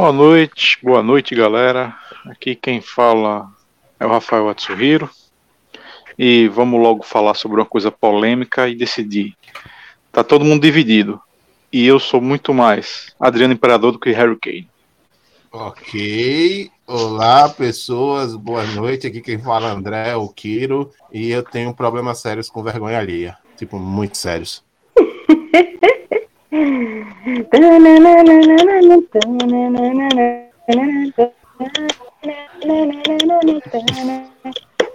Boa noite, boa noite, galera. Aqui quem fala é o Rafael Atsuhiro. E vamos logo falar sobre uma coisa polêmica e decidir. Tá todo mundo dividido. E eu sou muito mais Adriano Imperador do que Harry Kane. Ok. Olá, pessoas. Boa noite. Aqui quem fala é André, o Kiro. E eu tenho problemas sérios com vergonha alheia. Tipo, muito sérios.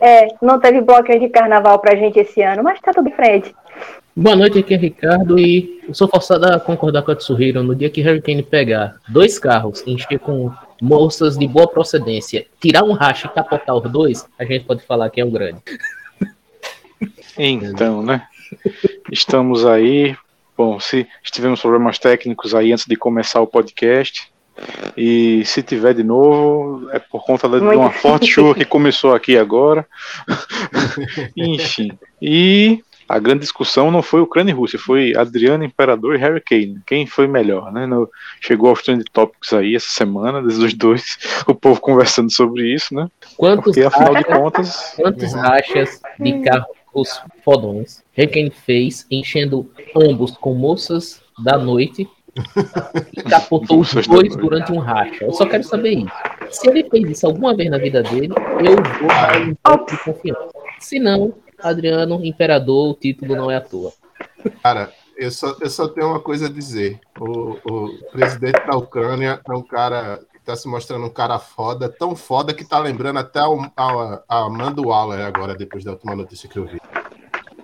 É, não teve bloqueio de carnaval pra gente esse ano, mas tá tudo em frente. Boa noite, aqui é Ricardo e eu sou forçado a concordar com a Tsuhiro. No dia que Harry Kane pegar dois carros, encher com moças de boa procedência, tirar um racha e capotar os dois, a gente pode falar que é um grande. Então, né? Estamos aí. Bom, se tivemos problemas técnicos aí antes de começar o podcast, e se tiver de novo, é por conta de uma forte chuva que começou aqui agora. Enfim. E a grande discussão não foi Ucrânia e Rússia, foi Adriano Imperador e Harry Kane. Quem foi melhor, né? No, chegou aos trend topics aí essa semana, desde os dois, o povo conversando sobre isso, né? Quantos Porque afinal de contas. Quantos rachas de carros fodões Kane fez, enchendo ambos com moças da noite e capotou os dois durante um racha. Eu só quero saber isso. Se ele fez isso alguma vez na vida dele, eu vou dar um de confiança. Se não, Adriano, imperador, o título não é à toa. Cara, eu só, eu só tenho uma coisa a dizer. O, o presidente da Ucrânia é um cara está se mostrando um cara foda, tão foda que tá lembrando até a, a, a Amanda Waller agora, depois da última notícia que eu vi.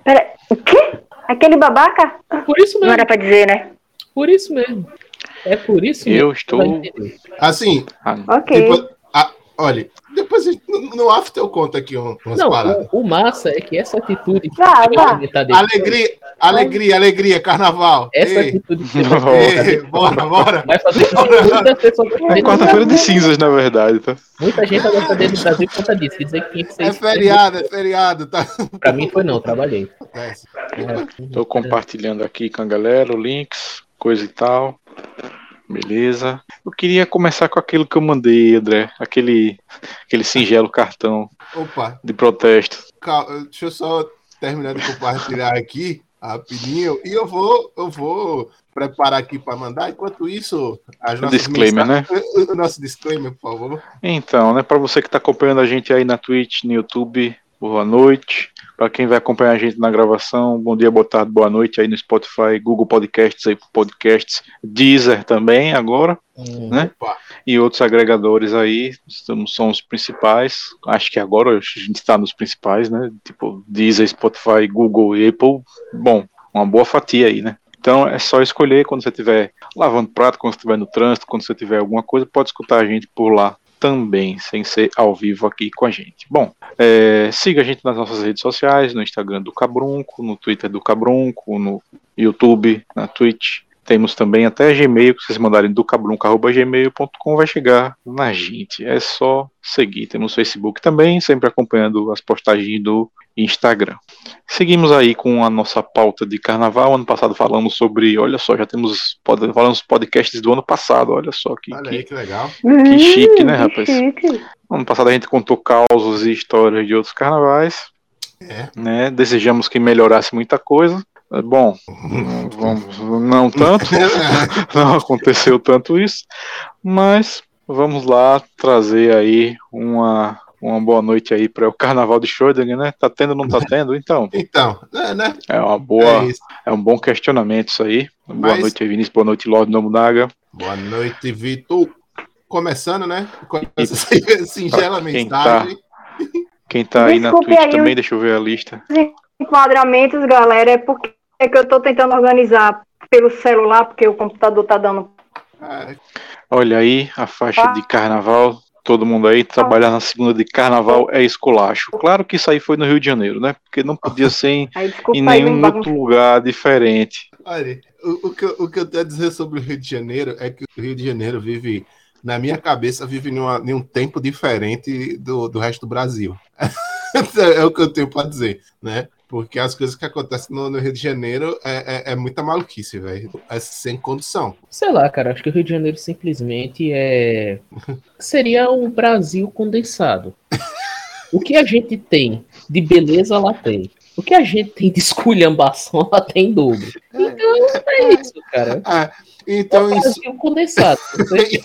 Pera, o quê? Aquele babaca? Por isso mesmo. Não era pra dizer, né? Por isso mesmo. É por isso mesmo. Eu estou. Assim. Ah, ok. Depois, olha, depois no after eu conto aqui umas Não, paradas. O, o, massa é que essa atitude. Vá, vá. Alegria, alegria, alegria, carnaval. Essa Ei. atitude. Que Ei, bora, bora. Vai fazer É quarta-feira de cinzas, na verdade, tá? Muita gente vai defender no Brasil por conta disso. Dizer que ser é feriado, é feriado. Tá? Pra mim foi não, trabalhei. Estou compartilhando aqui com a galera os links, coisa e tal. Beleza. Eu queria começar com aquilo que eu mandei, André. Aquele, aquele singelo cartão Opa. de protesto. Calma, deixa eu só terminar de compartilhar aqui rapidinho e eu vou, eu vou preparar aqui para mandar. Enquanto isso, o disclaimer, né? O nosso disclaimer, por favor. Então, né, para você que está acompanhando a gente aí na Twitch, no YouTube, boa noite. Para quem vai acompanhar a gente na gravação, bom dia, boa tarde, boa noite aí no Spotify, Google Podcasts, aí Podcasts, Deezer também agora, hum, né? Opa. E outros agregadores aí, estamos, são os principais. Acho que agora a gente está nos principais, né? Tipo Deezer, Spotify, Google Apple. Bom, uma boa fatia aí, né? Então é só escolher quando você estiver lavando prato, quando você estiver no trânsito, quando você tiver alguma coisa, pode escutar a gente por lá também, sem ser ao vivo aqui com a gente. Bom, é, siga a gente nas nossas redes sociais, no Instagram do Cabrunco, no Twitter do Cabrunco, no YouTube, na Twitch. Temos também até Gmail, que vocês mandarem do cabrunco.gmail.com vai chegar na gente. É só seguir. Temos Facebook também, sempre acompanhando as postagens do Instagram. Seguimos aí com a nossa pauta de carnaval. Ano passado falamos sobre, olha só, já temos falamos podcasts do ano passado, olha só que, olha que, aí, que legal. Que chique, né, rapaz? Chique. Ano passado a gente contou causos e histórias de outros carnavais. É. Né? Desejamos que melhorasse muita coisa. Bom, vamos, não tanto, não aconteceu tanto isso, mas vamos lá trazer aí uma uma boa noite aí para o Carnaval de Schrödinger, né? Tá tendo ou não tá tendo? Então. Então, é, né? É uma boa, é, é, um bom questionamento isso aí. Boa Mas... noite, Vinícius. Boa noite, Lorde Nomunaga. Boa noite, Vitor. Começando, né? Com essa singela quem Tá, quem tá aí na Twitch aí também, deixa eu ver a lista. Enquadramentos, galera, é porque é que eu tô tentando organizar pelo celular, porque o computador tá dando. Olha aí a faixa ah. de carnaval todo mundo aí trabalhar na segunda de carnaval é esculacho. Claro que isso aí foi no Rio de Janeiro, né? Porque não podia ser em, aí, em nenhum outro lugar diferente. Olha, o, o, que, eu, o que eu tenho a dizer sobre o Rio de Janeiro é que o Rio de Janeiro vive, na minha cabeça, vive em um tempo diferente do, do resto do Brasil. é o que eu tenho para dizer, né? Porque as coisas que acontecem no, no Rio de Janeiro é, é, é muita maluquice, velho. É sem condição. Sei lá, cara, acho que o Rio de Janeiro simplesmente é. Seria um Brasil condensado. O que a gente tem de beleza, lá tem. O que a gente tem de esculhambação, lá tem dobro. Então é isso, cara. Ah, então, é um isso, Brasil condensado.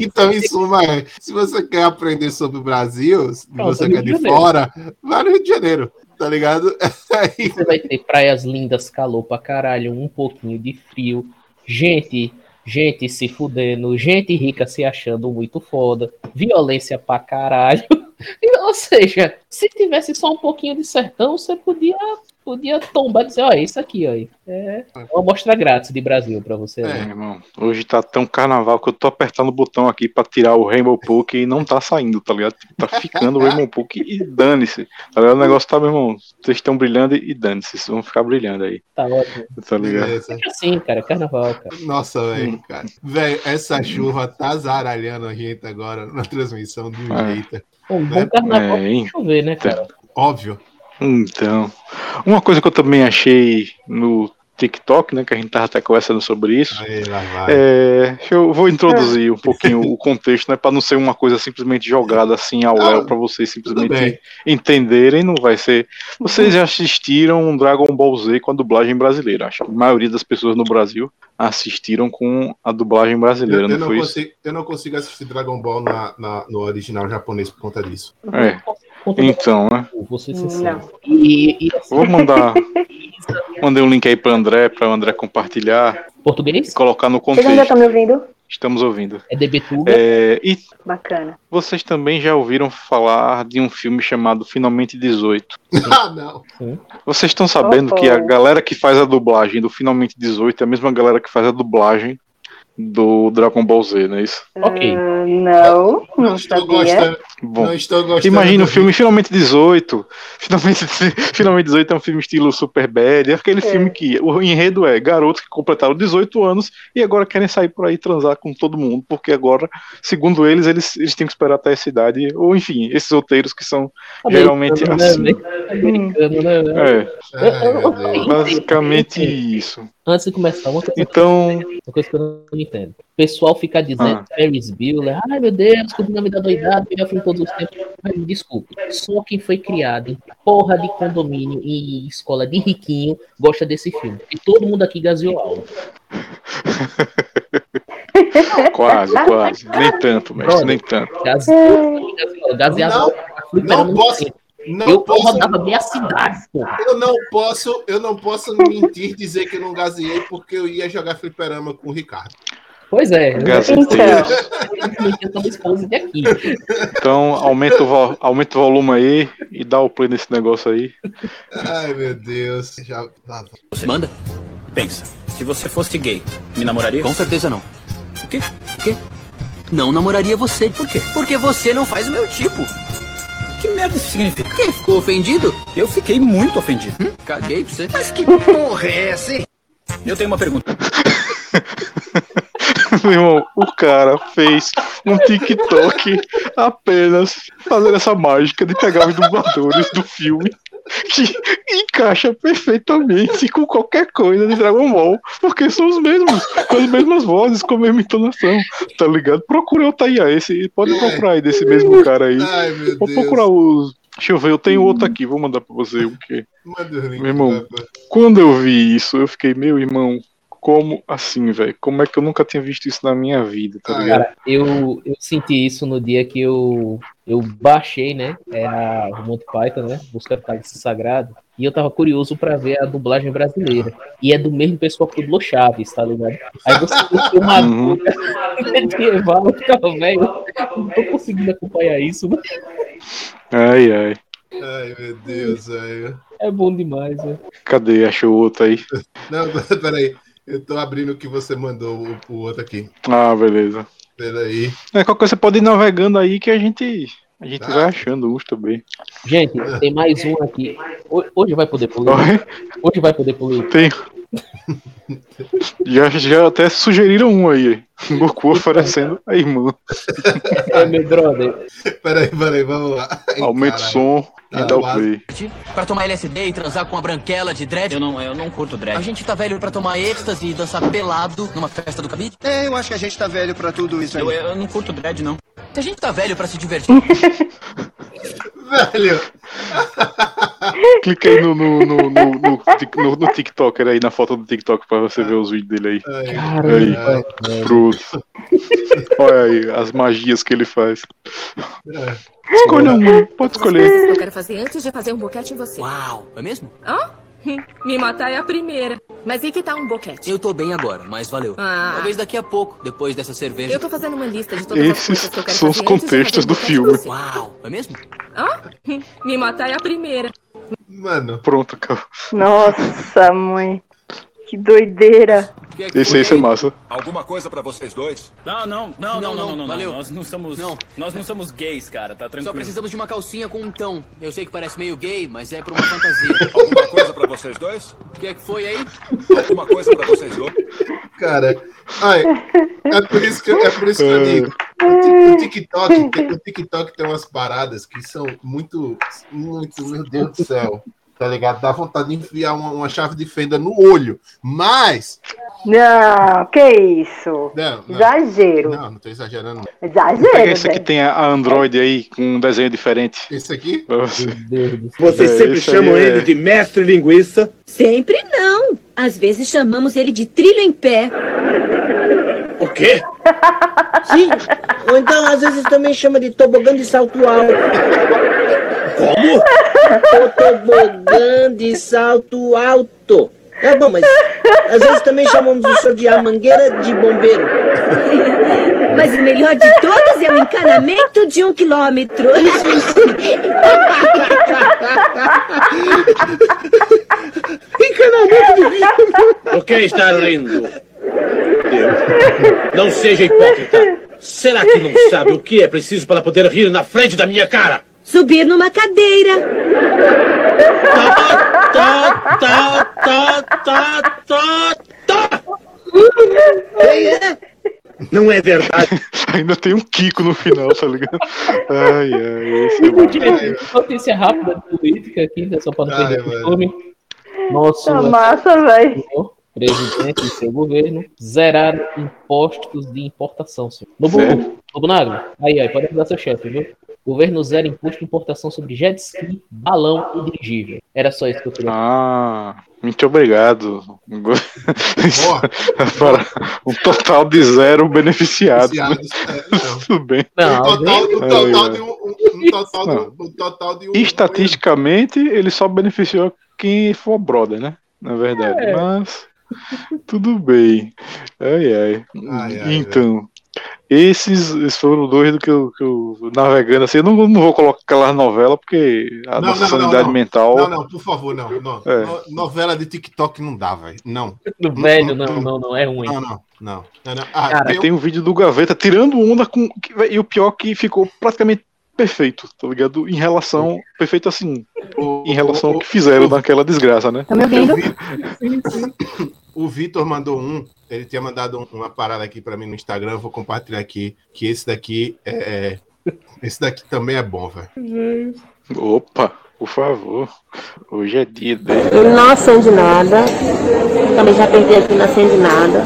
Então, em suma, é, se você quer aprender sobre o Brasil, se Pronto, você quer de fora, vai no Rio de Janeiro, tá ligado? Aí, Você vai ter praias lindas, calor pra caralho, um pouquinho de frio, gente, gente se fudendo, gente rica se achando muito foda, violência pra caralho. Ou seja, se tivesse só um pouquinho de sertão, você podia, podia tombar e dizer, ó, isso aqui, ó. É uma amostra grátis de Brasil pra você. É. né? É, irmão, hoje tá tão carnaval que eu tô apertando o botão aqui pra tirar o Rainbow Puck e não tá saindo, tá ligado? Tá ficando o Rainbow Puck e dane-se. Tá ligado? O negócio tá, meu irmão, vocês estão brilhando e dane-se, vocês vão ficar brilhando aí, Tá ótimo. tá ligado? beleza. Sempre assim, cara, carnaval, cara. Nossa, velho, cara. Velho, essa chuva tá zaralhando a gente agora na transmissão de um É. jeito. Um Né? bom carnaval É, pra hein? chover, né, cara? Óbvio. Então, uma coisa que eu também achei no TikTok, né, que a gente tava até conversando sobre isso, Aí, lá vai. É, eu vou introduzir um pouquinho o contexto, né, para não ser uma coisa simplesmente jogada assim ao Não, léu para vocês simplesmente entenderem, não vai ser. Vocês já assistiram Dragon Ball Z com a dublagem brasileira? Acho que a maioria das pessoas no Brasil assistiram com a dublagem brasileira, Eu, não, eu não foi consigo, eu não consigo assistir Dragon Ball na, na- no original japonês por conta disso. isso? É. Então, né? Vou ser sincero. Não. E, e Vou mandar, mandei um link aí para André, para André compartilhar e português colocar no Vocês ainda contexto. estão me ouvindo? Estamos ouvindo. é Debetuga. É, e Bacana. vocês também já ouviram falar de um filme chamado Finalmente 18? ah, não. Vocês estão sabendo Oh, que a galera que faz a dublagem do Finalmente 18 é a mesma galera que faz a dublagem do Dragon Ball Z, não é isso? Ok. Ah, não, Não não estou gostando. Bom, Não estou gostando. imagina o filme Finalmente 18. Finalmente, Finalmente 18 é um filme estilo Super Bad. É aquele É. filme que o enredo é garotos que completaram 18 anos e agora querem sair por aí transar com todo mundo, porque agora, segundo eles, eles, eles têm que esperar até essa idade. Ou enfim, esses roteiros que são geralmente Americano, né, assim. Americano, né? É, Deus. basicamente isso. Antes de começar, uma coisa, Então, uma coisa que eu não entendo. O pessoal fica dizendo Ah. Ferris Bueller, ai meu Deus, que me dá doidado, melhor filme todos os tempos. Mas, desculpe, só quem foi criado em porra de condomínio e escola de riquinho gosta desse filme. E todo mundo aqui gaseou aula. quase, quase. Nem tanto, mestre, nem tanto. Gaseou, gaseou, gaseava Não, aula. Não posso. Não Eu posso. rodava meia cidade, porra. Eu não posso, eu não posso mentir dizer que eu não gazeei porque eu ia jogar fliperama com o Ricardo. Pois é. Então. Então, aumenta o, vo- aumenta o volume aí e dá o play nesse negócio aí. Ai, meu Deus. Já... ah, Você manda? Pensa, se você fosse gay, me namoraria? Com certeza não. O quê? O quê? Não namoraria você. Por quê? Porque você não faz o meu tipo. Que merda isso significa? Quem ficou ofendido? Eu fiquei muito ofendido. Hum? Caguei pra você. Mas que porra é essa, hein? Eu tenho uma pergunta. Meu irmão, o cara fez um TikTok apenas fazendo essa mágica de pegar os dubladores do filme que encaixa perfeitamente com qualquer coisa de Dragon Ball, porque são os mesmos, com as mesmas vozes, com a mesma entonação, tá ligado? Procura o Taia esse, pode procurar aí desse mesmo cara aí. Ai, meu Vou Deus. procurar os. Deixa eu ver, eu tenho outro aqui, vou mandar pra você o quê? Manda o link, Meu irmão. Quando eu vi isso, eu fiquei, meu irmão, como assim, velho? Como é que eu nunca tinha visto isso na minha vida, tá ligado? Cara, eu, eu senti isso no dia que eu, eu baixei, né? É a o Monty Python, né? Busca Cálice Sagrado. E eu tava curioso pra ver a dublagem brasileira. E é do mesmo pessoal que dublou Chaves, tá ligado? Aí você tem uma Uhum. dúvida medieval, ficava, velho, não tô conseguindo acompanhar isso. Ai, ai. Ai, meu Deus, velho. É bom demais, velho. Cadê? Achou outro aí? Não, peraí. Eu tô abrindo o que você mandou, o, o outro aqui. Ah, beleza. Peraí. É, qualquer coisa você pode ir navegando aí que a gente, a gente Ah. vai achando uns também. Gente, tem mais um aqui. Ho- Hoje vai poder poluir. Hoje vai poder poluir. Tem, Já, já até sugeriram um aí. Goku oferecendo a irmã. É, meu brother. Peraí, peraí, vamos lá. Aumenta o som e Tá dá o play. Pra tomar LSD e transar com a branquela de dread? Eu não, eu não curto dread. A gente tá velho pra tomar êxtase e dançar pelado numa festa do cabide? É, eu acho que a gente tá velho pra tudo isso aí. Eu, eu não curto dread, não. A gente tá velho pra se divertir. Velho, Clica aí no, no, no, no, no, tic- no- no TikToker aí, na foto do TikTok pra você ver os vídeos dele aí. ai, Aí, ai, pronto. Olha aí, as magias que ele faz. ai. Escolha um, pode escolher. Eu quero fazer antes de fazer um boquete em você. Uau, é mesmo? Me matar é a primeira. Mas e que tal um boquete? Eu tô bem agora, mas valeu. Ah. Talvez daqui a pouco, depois dessa cerveja. Eu tô fazendo uma lista de todas as Esses coisas que eu quero são os fazer antes de contextos fazer um do filme. Uau, é mesmo? Me matar é a primeira. Mano, Pronto, cara. Nossa, mãe. Que doideira. O que é que Esse foi aí é massa. Alguma coisa pra vocês dois? Não, não, não, não, não, não, não, valeu. Nós não somos. Não. Nós não somos gays, cara, tá Só tranquilo. precisamos de uma calcinha com um tão. Eu sei que parece meio gay, mas é pra uma fantasia. Alguma coisa pra vocês dois? O que é que foi aí? Alguma coisa pra vocês dois? cara. Ai, é por isso que, é por isso que eu digo. O Tik- O TikTok, tem- o TikTok tem umas paradas que são muito, muito, meu Deus do céu. Tá ligado? Dá vontade de enfiar uma, uma chave de fenda no olho. Mas. Não, que isso? Não, não, Exagero. não, não tô exagerando. não. Exagero. Pega esse aqui velho. tem a Android aí, com um desenho diferente. Esse aqui? Você. Vocês É, sempre chamam é- ele de mestre linguiça. Sempre não. Às vezes chamamos ele de trilho em pé. O quê? Sim, ou então às vezes também chama de tobogã de salto alto. Como? O tobogã de salto alto. É bom, mas às vezes também chamamos o senhor de a mangueira de bombeiro. Mas o melhor de todos é o encanamento de um quilômetro. Por que está rindo? Não seja hipócrita. Será que não sabe o que é preciso para poder rir na frente da minha cara? Subir numa cadeira. Tá, tá, tá, tá, tá, tá. Não é verdade. Ainda tem um Kiko no final, tá ligado? Ai, ai, esse é bom. Notícia rápida de política aqui, né, só para não Ai, perder o mano. costume. Nosso Tá massa, velho. senhor presidente e seu governo zeraram impostos de importação. Senhor. Nagro, aí, aí, pode ajudar seu chefe, viu? Governo zera imposto de importação sobre jet ski, balão e dirigível. Era só isso que eu queria. Ah, muito obrigado. Para um total de zero beneficiados. Viciados. É. Tudo bem. Não, total de um total de um. Estatisticamente, ele só beneficiou quem for brother, né? Na verdade. É. Mas tudo bem. Ai, ai. Ai, ai, então, esses, esses foram dois do que eu, que eu navegando assim. Eu não, não vou colocar aquela novela, porque a Não, nossa não, sanidade não. mental. Não, não, por favor, não. não. É. No- novela de TikTok não dá, velho. Não. Velho, não, não, não, é ruim. Não, não, não. não, não. Ah, Cara, tem um- Tem um vídeo do Gaveta tirando onda com. E o pior que ficou praticamente perfeito, tá ligado? Em relação. Perfeito assim. o- Em relação o- ao que fizeram naquela desgraça, né? Tá me ouvindo? O Vitor mandou um, ele tinha mandado um- uma parada aqui pra mim no Instagram, eu vou compartilhar aqui, que esse daqui é. é- Esse daqui também é bom, velho. Opa, por favor. Hoje é dia dele. Ele não acende nada. Também já perdi aqui, não acende nada.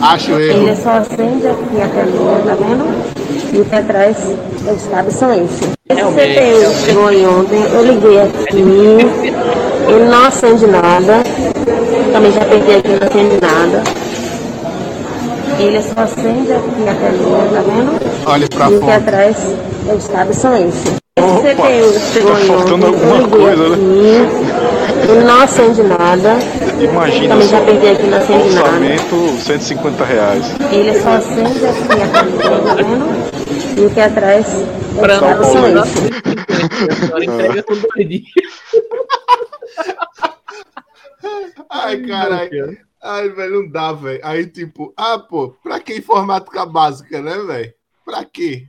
Acho Ele erro. só acende aqui a telinha, tá vendo? E o que atrás, os cabos são esses. Esse CPU chegou ontem, eu liguei aqui. Ele não acende nada. Também já perdi aqui, não acende nada. Ele só acende aqui a telinha, tá vendo? Olhe pra E o que fora. atrás, os cabos são esses. Esse Opa, CPU chegou tá faltando alguma eu coisa, né? aqui. Ele não acende nada. Imagina Também já perdi aqui, não acende nada. Orçamento 150 reais. Ele só acende aqui a telinha, tá vendo? E o que atrás, Pra cabos São esses. Agora entrega tudo doidinho. Ai, caralho. Ai, velho, não dá, velho. Aí, tipo, ah, pô, pra que informática básica, né, velho? Pra quê?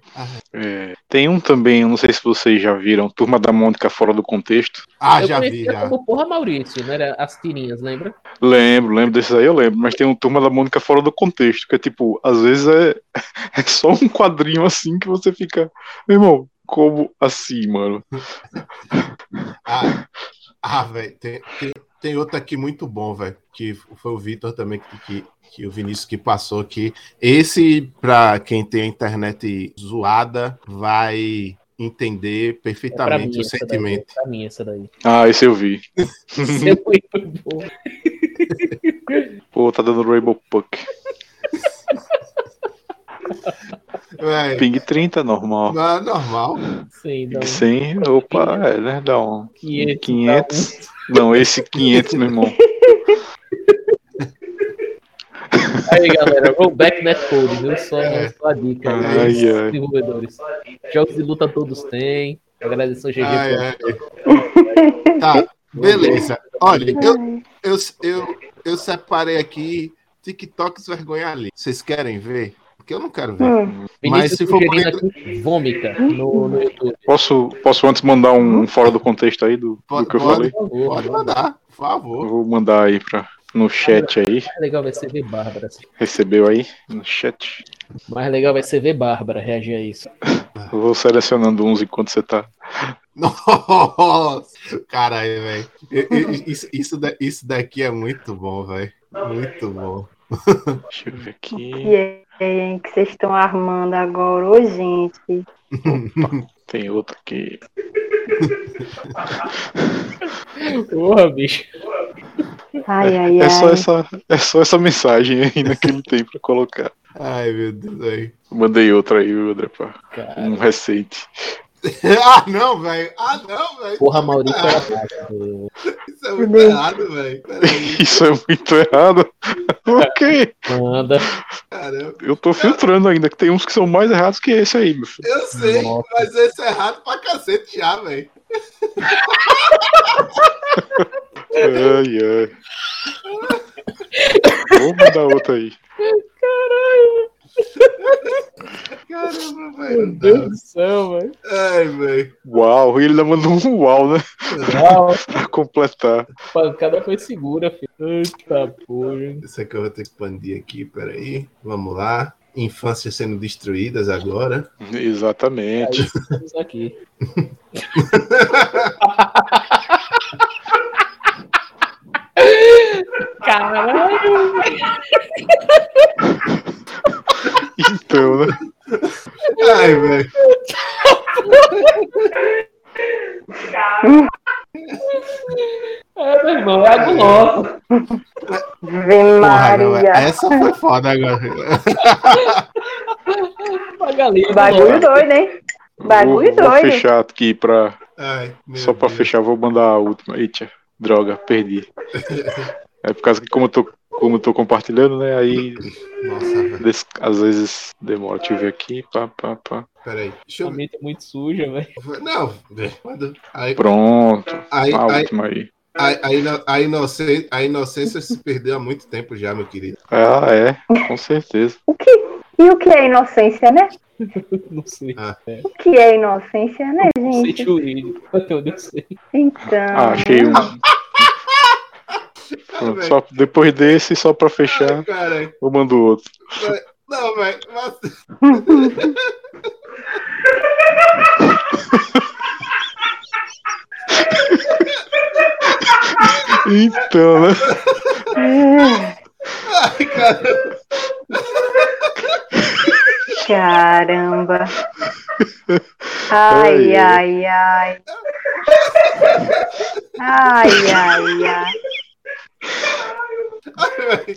É, tem um também, eu não sei se vocês já viram, Turma da Mônica Fora do Contexto. Ah, eu já vi, já. como Porra Maurício, não era as tirinhas, lembra? Lembro, lembro desses aí, eu lembro. Mas tem um Turma da Mônica Fora do Contexto, que é tipo, às vezes é, é só um quadrinho assim que você fica. Meu irmão, como assim, mano? Ah, ah velho, tem, tem, tem outro aqui muito bom, velho, que foi o Vitor também, que, que, que o Vinícius que passou aqui. Esse, pra quem tem a internet zoada, vai entender É perfeitamente mim, o essa daí, sentimento. é mim essa daí. Ah, esse eu vi. Isso é muito bom. Pô, tá dando Rainbow Puck. Véi, Ping 30, normal. é normal. Sim. Ping 100, opa, é, né? Dá um 500, 500. Não, esse 500, meu irmão. Aí, galera, Rollback Netcode, viu? Só, É. só a dica Ai, dos ai. desenvolvedores. Jogos de luta todos têm. Agradeço ao GG. Ai, por- ai. Tá, beleza. Olha, eu, eu, eu, eu separei aqui TikToks vergonha ali. Vocês querem ver? Porque eu não quero ver. Hum. Mas Vinícius se for vômica no, no YouTube. Posso, posso antes mandar um fora do contexto aí do, do Pode, que eu pode, falei? pode mandar, por Eu favor. vou mandar aí pra, no chat aí. Mais legal vai ser ver Bárbara. assim. Recebeu aí no chat. Mais legal vai ser ver Bárbara reagir a isso. Eu vou selecionando uns enquanto você tá. Nossa! Caralho, velho. Isso, isso, da- isso daqui é muito bom, velho. Muito bom. Deixa eu ver aqui. Aí, hein, que vocês estão armando agora, ô gente. Tem outro aqui. Porra, bicho. Ai, ai, É só ai. essa, é só essa mensagem ainda que ele tem pra colocar. Ai, meu Deus, velho. Mandei outra aí, André? pá? Um recente. Ah, não, velho. Ah, não, velho. Porra, Maurício era fácil. Isso é muito errado, velho. Isso é muito errado. ok. Manda. Caramba. Eu tô filtrando ainda, que tem uns que são mais errados que esse aí, meu filho. Eu sei, Nossa. mas esse é errado pra cacete já, velho. Ai, ai. Vou mandar outra aí. Caramba, Meu velho. Deus do céu, velho. Ai, velho. Uau, e ele ainda mandou um uau, né? Uau, Pra completar. a pancada foi segura, filho. Eita porra. Esse aqui eu vou ter que expandir aqui, peraí. Vamos lá. Infâncias sendo destruídas agora. Exatamente. Estamos aqui. Caralho! Então, né? Ai, velho. É, meu irmão, é Porra, não, Maria. essa foi foda agora. Bagulho doido, hein? Bagulho vou, vou doido. fechar aqui pra. Ai, Só pra Deus. fechar, vou mandar a última. Eita, droga, perdi. É por causa que como eu tô, como eu tô compartilhando, né? Aí Nossa, velho. des- às vezes demora. Deixa eu ver aqui. Pá, pá, pá. Peraí. Deixa A eu ver. mente é muito suja, velho. Não. Aí, Pronto. aí, A aí, última aí. a, a, ino- a, inocência, a inocência se perdeu há muito tempo já, meu querido. Ah, é, com certeza. O que... E o que é inocência, né? Não sei. Ah. O que é inocência, né, Não sei gente? jurídico. Até onde eu sei. Então. Ah, achei um. Pronto, só depois desse, só pra fechar, Cara, eu mando outro. não, velho. mas- Então, né? Ai, cara. Caramba. Ai, ai, ai. Ai, ai, ai.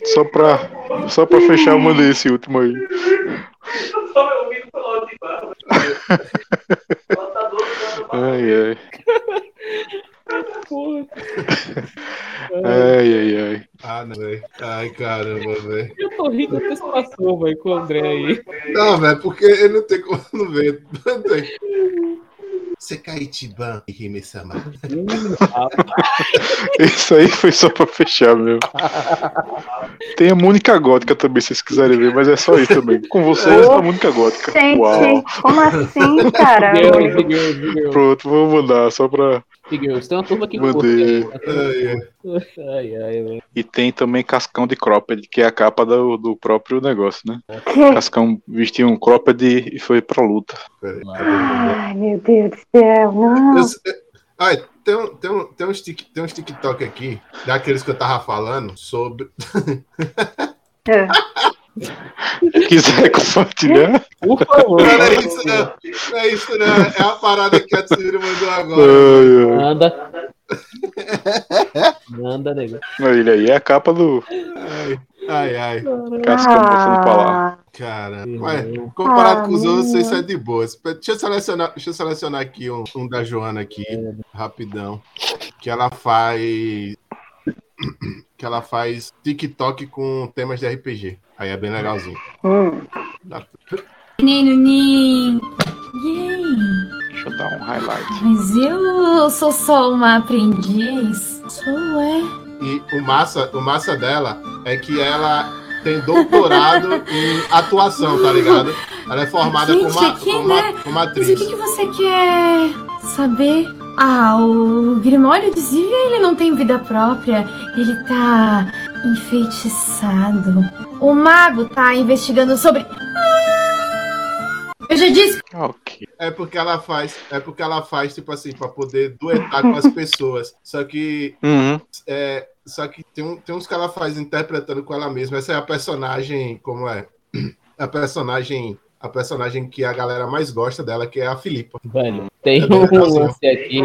Só pra, só pra fechar, eu mandei esse último aí. Ai, ai. Ai, ai, ai. Ah, não, velho. Ai, caramba, velho. Eu tô rindo até se passou, velho, com o André aí. Não, velho, porque ele não tem como não ver. Não tem. Sekaitiban e Hime-sama. Isso aí foi só pra fechar mesmo. Tem a Mônica Gótica também, se vocês quiserem ver, mas é só isso também. Com vocês, a Mônica Gótica. Gente, Uau. como assim, cara? Pronto, vou mandar só pra. Tem uma turma que Mandei. curte. Ai, ai. E tem também Cascão de Cropped, que é a capa do, do próprio negócio, né? Cascão vestiu um Cropped e foi pra luta. Ai, meu Deus do céu, não. Sei- Ai, tem, um, tem, um, tem, uns tic, tem uns TikTok aqui, daqueles que eu tava falando, sobre. É. Quiser compartilhar? Por favor. Não é isso, não. Não é isso, não. É a parada que a Tsuri mandou agora. Ai, ai. Manda. Manda, nego. Ele aí é a capa do Ai, ai. Cascão passando pra lá. Cara, mas comparado Ah, com os outros, meu. isso é de boa. Deixa eu selecionar, deixa eu selecionar aqui um, um da Joana aqui, rapidão. Que ela faz. Que ela faz TikTok com temas de RPG. Aí é bem legalzinho. Hum. Dá- Menino Nin. Yay. Deixa eu dar um highlight. Mas eu sou só uma aprendiz. Sou, é. E o massa, o massa dela é que ela tem doutorado em atuação, tá ligado? Ela é formada Gente, como, a- aqui, como, a- né? como Mas o atriz. que, que você quer saber? Ah, o Grimório de Zívia, ele não tem vida própria. Ele tá enfeitiçado. O mago tá investigando sobre... Eu já disse... Ok. É porque ela faz, é porque ela faz tipo assim para poder duetar com as pessoas. Só que Uhum. é, só que tem, um, tem uns que ela faz interpretando com ela mesma. Essa é a personagem, como é? A personagem, a personagem que a galera mais gosta dela, que é a Filipa. Velho, tem É um lance aqui.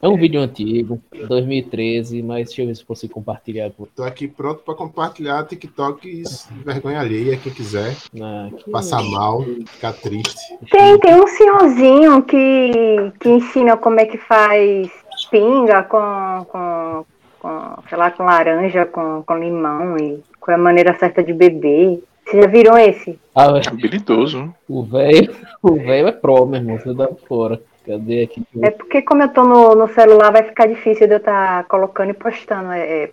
É um vídeo antigo, 2013, mas deixa eu ver se eu consigo compartilhar com Tô aqui pronto para compartilhar TikToks vergonha alheia, quem quiser. Ah, que- Passar mal, ficar triste. Tem, tem um senhorzinho que, que ensina como é que faz pinga com, com, com sei lá, com laranja, com, com limão e qual é a maneira certa de beber. Vocês já viram esse? Ah, velho, Habilidoso. né? o velho o velho é pro, meu irmão. Você dá fora. Cadê aqui? É porque como eu tô no, no celular, vai ficar difícil de eu estar colocando e postando, é, é,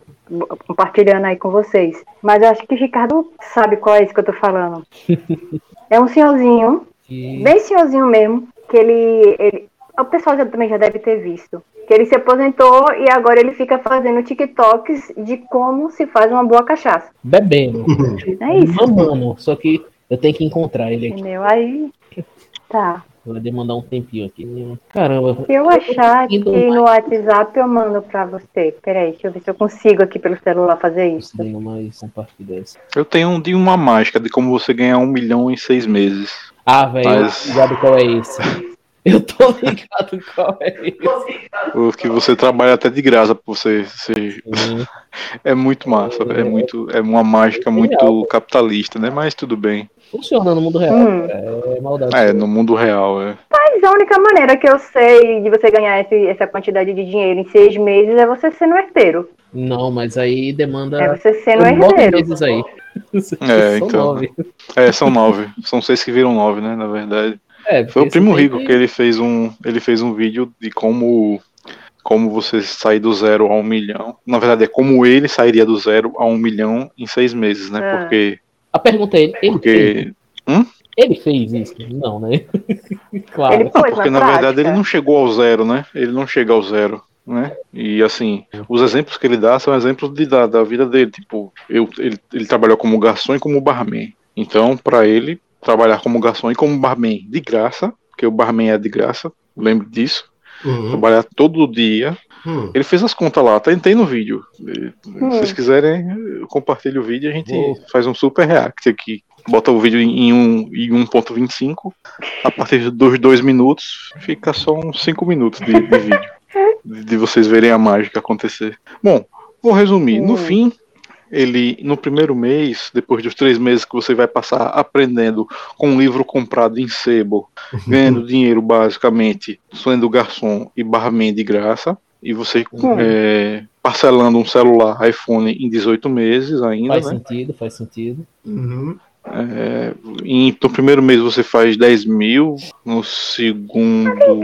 compartilhando aí com vocês. Mas eu acho que o Ricardo sabe qual é isso que eu tô falando. É um senhorzinho, Que- bem senhorzinho mesmo, que ele, ele. O pessoal já, também já deve ter visto. Que ele se aposentou e agora ele fica fazendo TikToks de como se faz uma boa cachaça. Bebendo. É isso. Mamando. Só que eu tenho que encontrar ele aqui. Entendeu? Aí. Tá. Vou demandar um tempinho aqui. Caramba. Se eu achar aqui Indo no WhatsApp, eu mando pra você. Peraí, deixa eu ver se eu consigo aqui pelo celular fazer isso. Tenho mais compartilhar isso. Eu tenho um de uma mágica de como você ganhar um milhão em seis meses. Ah, velho, Mas- ligado qual é esse? Eu tô ligado qual é esse. O que você trabalha até de graça pra você. você- É muito massa, é muito, é uma mágica muito capitalista, né? Mas tudo bem. Funciona no mundo real. Hum. É maldade. É, no mundo real, é. Mas a única maneira que eu sei de você ganhar esse- essa quantidade de dinheiro em seis meses é você sendo herdeiro. Não, mas aí demanda. É você sendo Nove herdeiro. meses aí. É, São então. nove. É, são nove. São seis que viram nove, né? Na verdade. É, Foi o Primo Rico que- que ele fez um. Ele fez um vídeo de como. Como você sair do zero a um milhão. Na verdade, é como ele sairia do zero a um milhão em seis meses, né? Ah. Porque. A pergunta é: ele, ele, Porque. Hum? ele fez isso? Não, né? claro. Ele pôs Porque na verdade ele não chegou ao zero, né? Ele não chega ao zero, né? E assim, os exemplos que ele dá são exemplos de, da, da vida dele. Tipo, eu, ele, ele trabalhou como garçom e como barman. Então, para ele, trabalhar como garçom e como barman de graça, porque o barman é de graça, lembre disso. Uhum. Trabalhar todo dia. Hum. Ele fez as contas lá, tem, tem no vídeo. E, Hum. Se vocês quiserem, eu compartilho o vídeo e a gente faz um super react aqui. Bota o vídeo em, um, em 1.25. A partir dos dois minutos, fica só uns 5 minutos de, de vídeo. De, de vocês verem a mágica acontecer. Bom, vou resumir. No fim, ele, no primeiro mês, depois dos três meses que você vai passar aprendendo com um livro comprado em sebo, ganhando dinheiro basicamente, sendo garçom e barman de graça, e você é, parcelando um celular iPhone em 18 meses ainda, Faz né? sentido, faz sentido. Uhum. É, em- no primeiro mês você faz 10 mil, no segundo.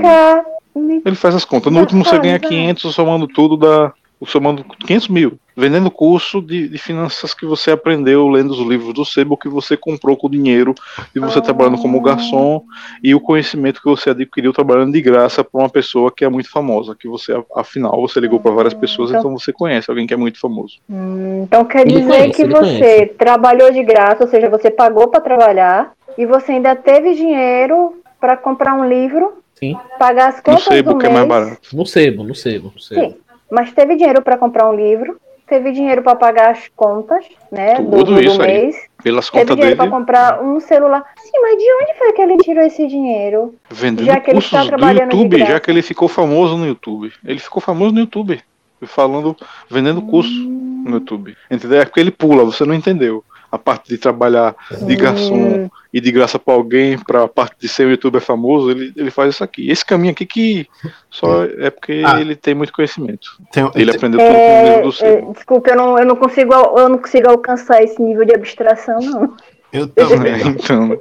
Ele faz as contas. No último você ganha 500, somando tudo, dá. Somando 500 mil. Vendendo o curso de, de finanças que você aprendeu lendo os livros do Sebo, que você comprou com o dinheiro de você Ah. trabalhando como garçom e o conhecimento que você adquiriu trabalhando de graça para uma pessoa que é muito famosa. Que você, afinal, você ligou para várias pessoas, então- então você conhece alguém que é muito famoso. Hum, Então quer dizer conhece, que você conhece. trabalhou de graça, ou seja, você pagou para trabalhar e você ainda teve dinheiro para comprar um livro, Sim. pagar as No contas sebo, do que é mês. mais barato. No sebo, no sebo, no sebo. Sim, mas teve dinheiro para comprar um livro, teve dinheiro para pagar as contas, né, do, Tudo do isso aí. mês. Pelas Teve contas dinheiro para comprar um celular. Sim, mas de onde foi que ele tirou esse dinheiro? vendendo Já que ele cursos está do YouTube, já que ele ficou famoso no YouTube. Ele ficou famoso no YouTube. Falando, vendendo curso Hum. no YouTube. Entendeu? É porque ele pula, você não entendeu. A parte de trabalhar de Hum. garçom e de graça pra alguém, pra parte de ser um youtuber famoso, ele, ele faz isso aqui. Esse caminho aqui que só é porque Ah. ele tem muito conhecimento. Tem- ele aprendeu tudo com o É, livro do é, desculpa, eu não, eu, não consigo, eu não consigo alcançar esse nível de abstração, não. Eu também. então,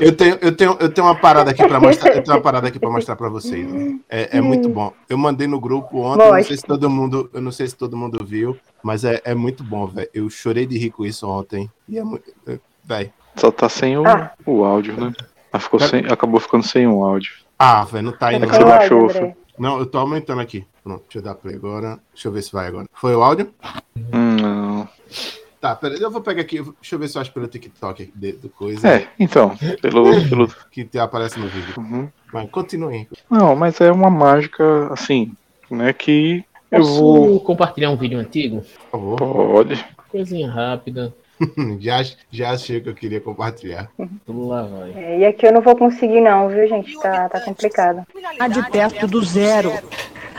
Eu tenho, eu tenho, eu tenho uma parada aqui para mostrar. Eu tenho uma parada aqui para mostrar para vocês. né? É, é muito bom. Eu mandei no grupo ontem. Não sei se todo mundo, eu não sei se todo mundo viu, mas é, é muito bom, velho. Eu chorei de rir com isso ontem. E é muito, velho. Só tá sem o, Ah. o áudio, né? Ah, ficou sem, acabou ficando sem o áudio. Ah, velho, não tá aí É não. que você baixou, foi? Não, eu tô aumentando aqui. Pronto, deixa eu dar play agora. Deixa eu ver se vai agora. Foi o áudio? Hum, não. Tá, peraí, eu vou pegar aqui. Deixa eu ver se eu acho pelo TikTok de- do coisa. É, então, pelo, pelo, Que te aparece no vídeo. Uhum. Mas continue. Não, mas é uma mágica, assim, né, que eu Posso vou... compartilhar um vídeo antigo? Por favor. Pode. Coisinha rápida. já, já achei que eu queria compartilhar. Tudo lá vai. É, e aqui eu não vou conseguir, não, viu, gente? Tá, tá complicado. de perto do zero.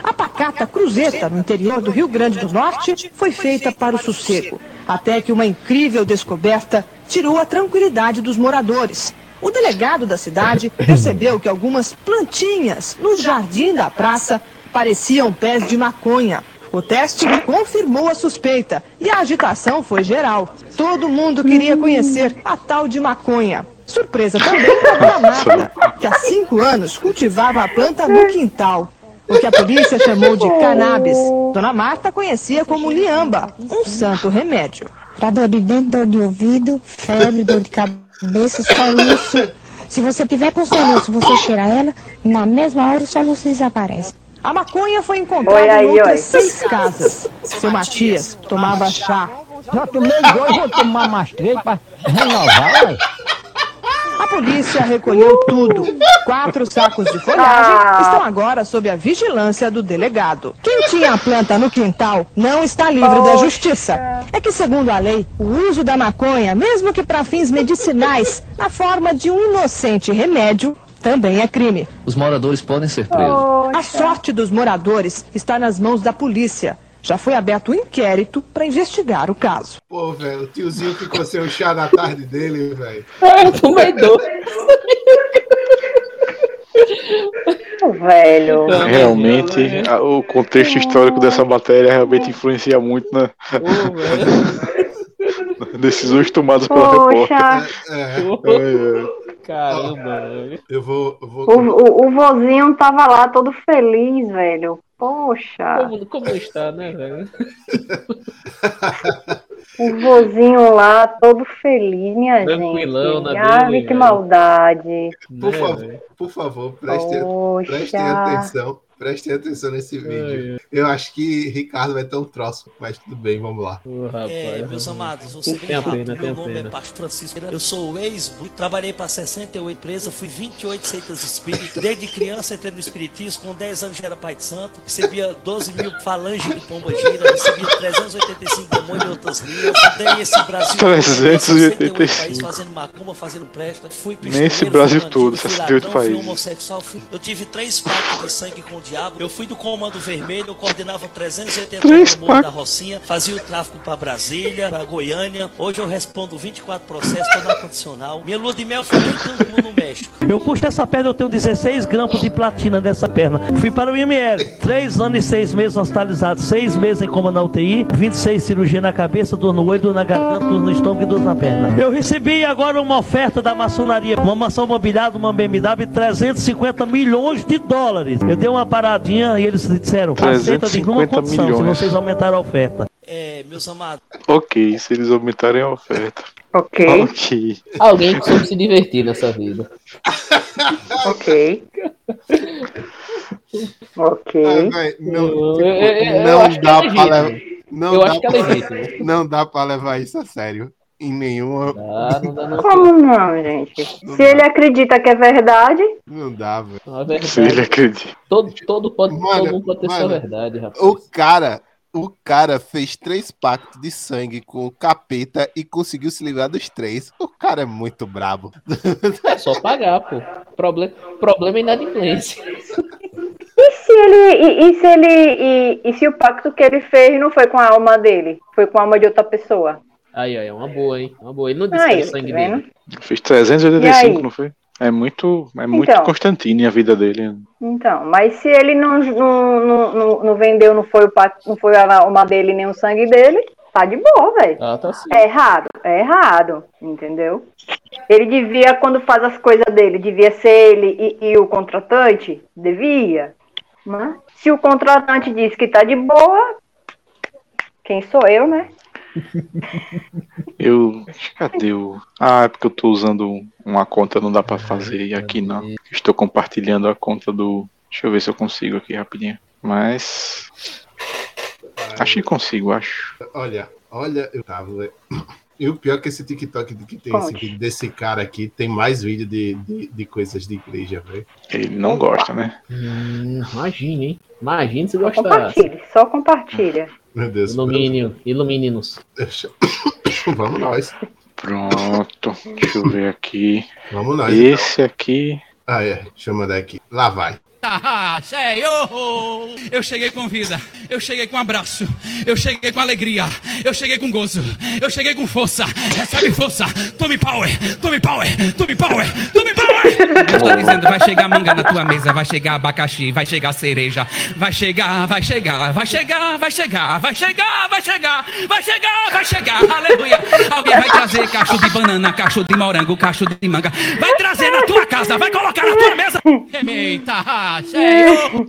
A pacata Cruzeta, no interior do Rio Grande do Norte, foi feita para o sossego, até que uma incrível descoberta tirou a tranquilidade dos moradores. O delegado da cidade percebeu que algumas plantinhas no jardim da praça pareciam pés de maconha. O teste confirmou a suspeita e a agitação foi geral. Todo mundo queria conhecer a tal de maconha. Surpresa também para a Marta, que há cinco anos cultivava a planta no quintal. O que a polícia chamou de cannabis, Dona Marta conhecia como liamba, um santo remédio. Pra dor de dente, dor de ouvido, febre, dor de cabeça, soluço. Se você tiver com soluço, você cheira ela, na mesma hora o soluço desaparece. A maconha foi encontrada Oi aí, em outras oi. seis casas. Seu Matias tomava chá. Já tomei dois, vou tomar mais três pra renovar, ué. A polícia recolheu tudo. Quatro sacos de folhagem Ah. estão agora sob a vigilância do delegado. Quem tinha a planta no quintal não está livre da justiça. É que, segundo a lei, o uso da maconha, mesmo que para fins medicinais, na forma de um inocente remédio, também é crime. Os moradores podem ser presos. A sorte dos moradores está nas mãos da polícia. Já foi aberto um inquérito para investigar o caso. Pô, velho, o tiozinho ficou sem o chá da tarde dele, velho. É, tomei dois. Velho. Realmente, a- o contexto histórico dessa matéria realmente influencia muito na decisões tomadas pela Poxa. repórter. É, É, é. Caramba, velho. Eu vou. Eu vou... O, o, o vozinho tava lá todo feliz, velho. Poxa. Como, como está, né, velho? O vozinho lá todo feliz, minha Tranquilão gente. na Ai, dele, que maldade. Por Né, favor, por favor, prestem, Poxa. prestem atenção. Prestem atenção nesse vídeo. Eu acho que Ricardo vai ter um troço, mas tudo bem, vamos lá. É, meus amados, ser bem rápido. pena, Meu nome pena. é Pastor Francisco. Eu sou o ex, trabalhei para 68 empresas, fui 28 seitas espíritas. Desde criança entrei no espiritismo, com 10 anos já era pai de santo, recebia 12 mil falanges de pomba gira, recebia 385 demônios em outras línguas. Fundei esse Brasil. 385. países fazendo macumba, fazendo presta. Fui Nem esse pistoleiro, Brasil todo, bandido, fui 68 ladrão, fui países. Eu tive três pactos de sangue com o diabo. Eu fui do Comando Vermelho, eu coordenava 380 Três no Morro da. Rocinha, fazia o tráfico pra Brasília, pra Goiânia. Hoje eu respondo 24 processos, tô na condicional. Minha lua de mel foi em Cancún, no México. Eu puxo essa perna, eu tenho 16 grampos de platina dessa perna. Fui para o IML. 3 anos e 6 meses hospitalizado, 6 meses em coma na UTI, 26 cirurgia na cabeça, dor no olho, dor na garganta, dor no estômago e dor na perna. Eu recebi agora uma oferta da maçonaria, uma mansão mobiliada, uma BMW, 350 milhões de dólares. Eu dei uma paradinha e eles disseram, aceita de 350 condição, se milhões. vocês aumentaram a oferta. É, meus amados, Ok, se eles aumentarem a oferta. Ok. Ok. Alguém que soube se divertir nessa vida. Ok. Ok. Ah, não, tipo, eu- eu não acho que dá é pra levar. Não Eu dá acho que é legítimo. Não dá pra levar isso a sério. Em nenhuma. Ah, não dá não. Como não, gente? Se ele acredita que é verdade, Não dá, velho. Não, é verdade. Se ele acredita. Todo, todo, pode, Mano, todo mundo pode ter sua mano, verdade, rapaz. O cara. O cara fez três pactos de sangue com o capeta e conseguiu se livrar dos três. O cara é muito brabo. É só pagar, pô. Problem, problema é inadimplência. e se ele. E, e se ele. E, e se o pacto que ele fez não foi com a alma dele? Foi com a alma de outra pessoa? Aí, aí, é uma boa, hein? Uma boa. Ele não disse que Aí, era tá sangue vendo? dele. Fez E 385, aí? não foi? É muito, é muito Então. Constantine a vida dele. Então, mas se ele não, não, não, não, vendeu, não foi, o não foi a alma dele nem o sangue dele, tá de boa, velho. Ah, tá sim. É errado, é errado, entendeu? Ele devia, quando faz as coisas dele, devia ser ele e, e o contratante? Devia. Né? Se o contratante diz que tá de boa, quem sou eu, né? Eu. Cadê o. Ah, é porque eu tô usando um- uma conta, não dá pra fazer e aqui não. Estou compartilhando a conta do. Deixa eu ver se eu consigo aqui rapidinho. Mas. Acho que consigo, acho. Olha, olha, eu tava. velho. E o pior é que esse TikTok que tem esse vídeo desse cara aqui tem mais vídeo de, de, de coisas de igreja, velho. Ele não gosta, né? Hum, imagine, hein? Imagine se Só gostasse. compartilhe, só compartilha. Meu Deus. Ilumine, ilumine-nos. Deixa- Vamos nós. Pronto. Deixa eu ver aqui. Vamos nós. Esse aqui. Ah, é. Deixa eu mandar aqui. Lá vai. Ah! Eu cheguei com vida, eu cheguei com abraço, eu cheguei com alegria, eu cheguei com gozo, eu cheguei com força. Recebe força, tome power, tome power, tome power, tome power! Eu estou dizendo, vai chegar manga na tua mesa, vai chegar abacaxi, vai chegar cereja, vai chegar, vai chegar, vai chegar, vai chegar, vai chegar, vai chegar, vai chegar, vai chegar, aleluia! Alguém vai trazer cacho de banana, cacho de morango, cacho de manga, vai trazer na tua casa, vai colocar na tua mesa. Eita, Senhor!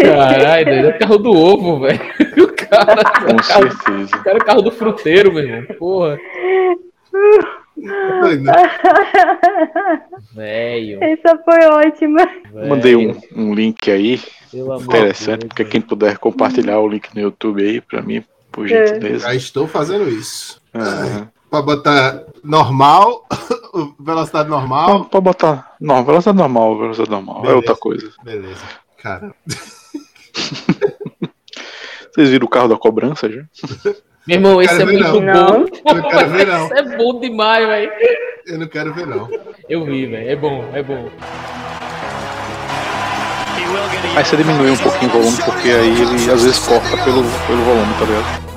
Caralho, doido, é o carro do ovo, velho. O cara, Com o carro, certeza. o cara é o carro do fruteiro, meu irmão. Porra. Velho. Essa foi ótima. Mandei um, um link aí. Interessante, porque quem puder compartilhar o link no YouTube aí, pra mim, por É. gentileza. Já estou fazendo isso. Aham. Pra botar normal, velocidade normal. Pode botar. Não, velocidade normal, velocidade normal. É Beleza. outra coisa. Beleza. Cara, Vocês viram o carro da cobrança já? Meu irmão, esse é muito não. bom. Eu não quero ver, não. Esse é bom demais, velho. eu não quero ver, não. Eu vi, velho. É bom, é bom. Aí você diminui um pouquinho o volume, porque aí ele às vezes corta pelo, pelo volume, tá ligado?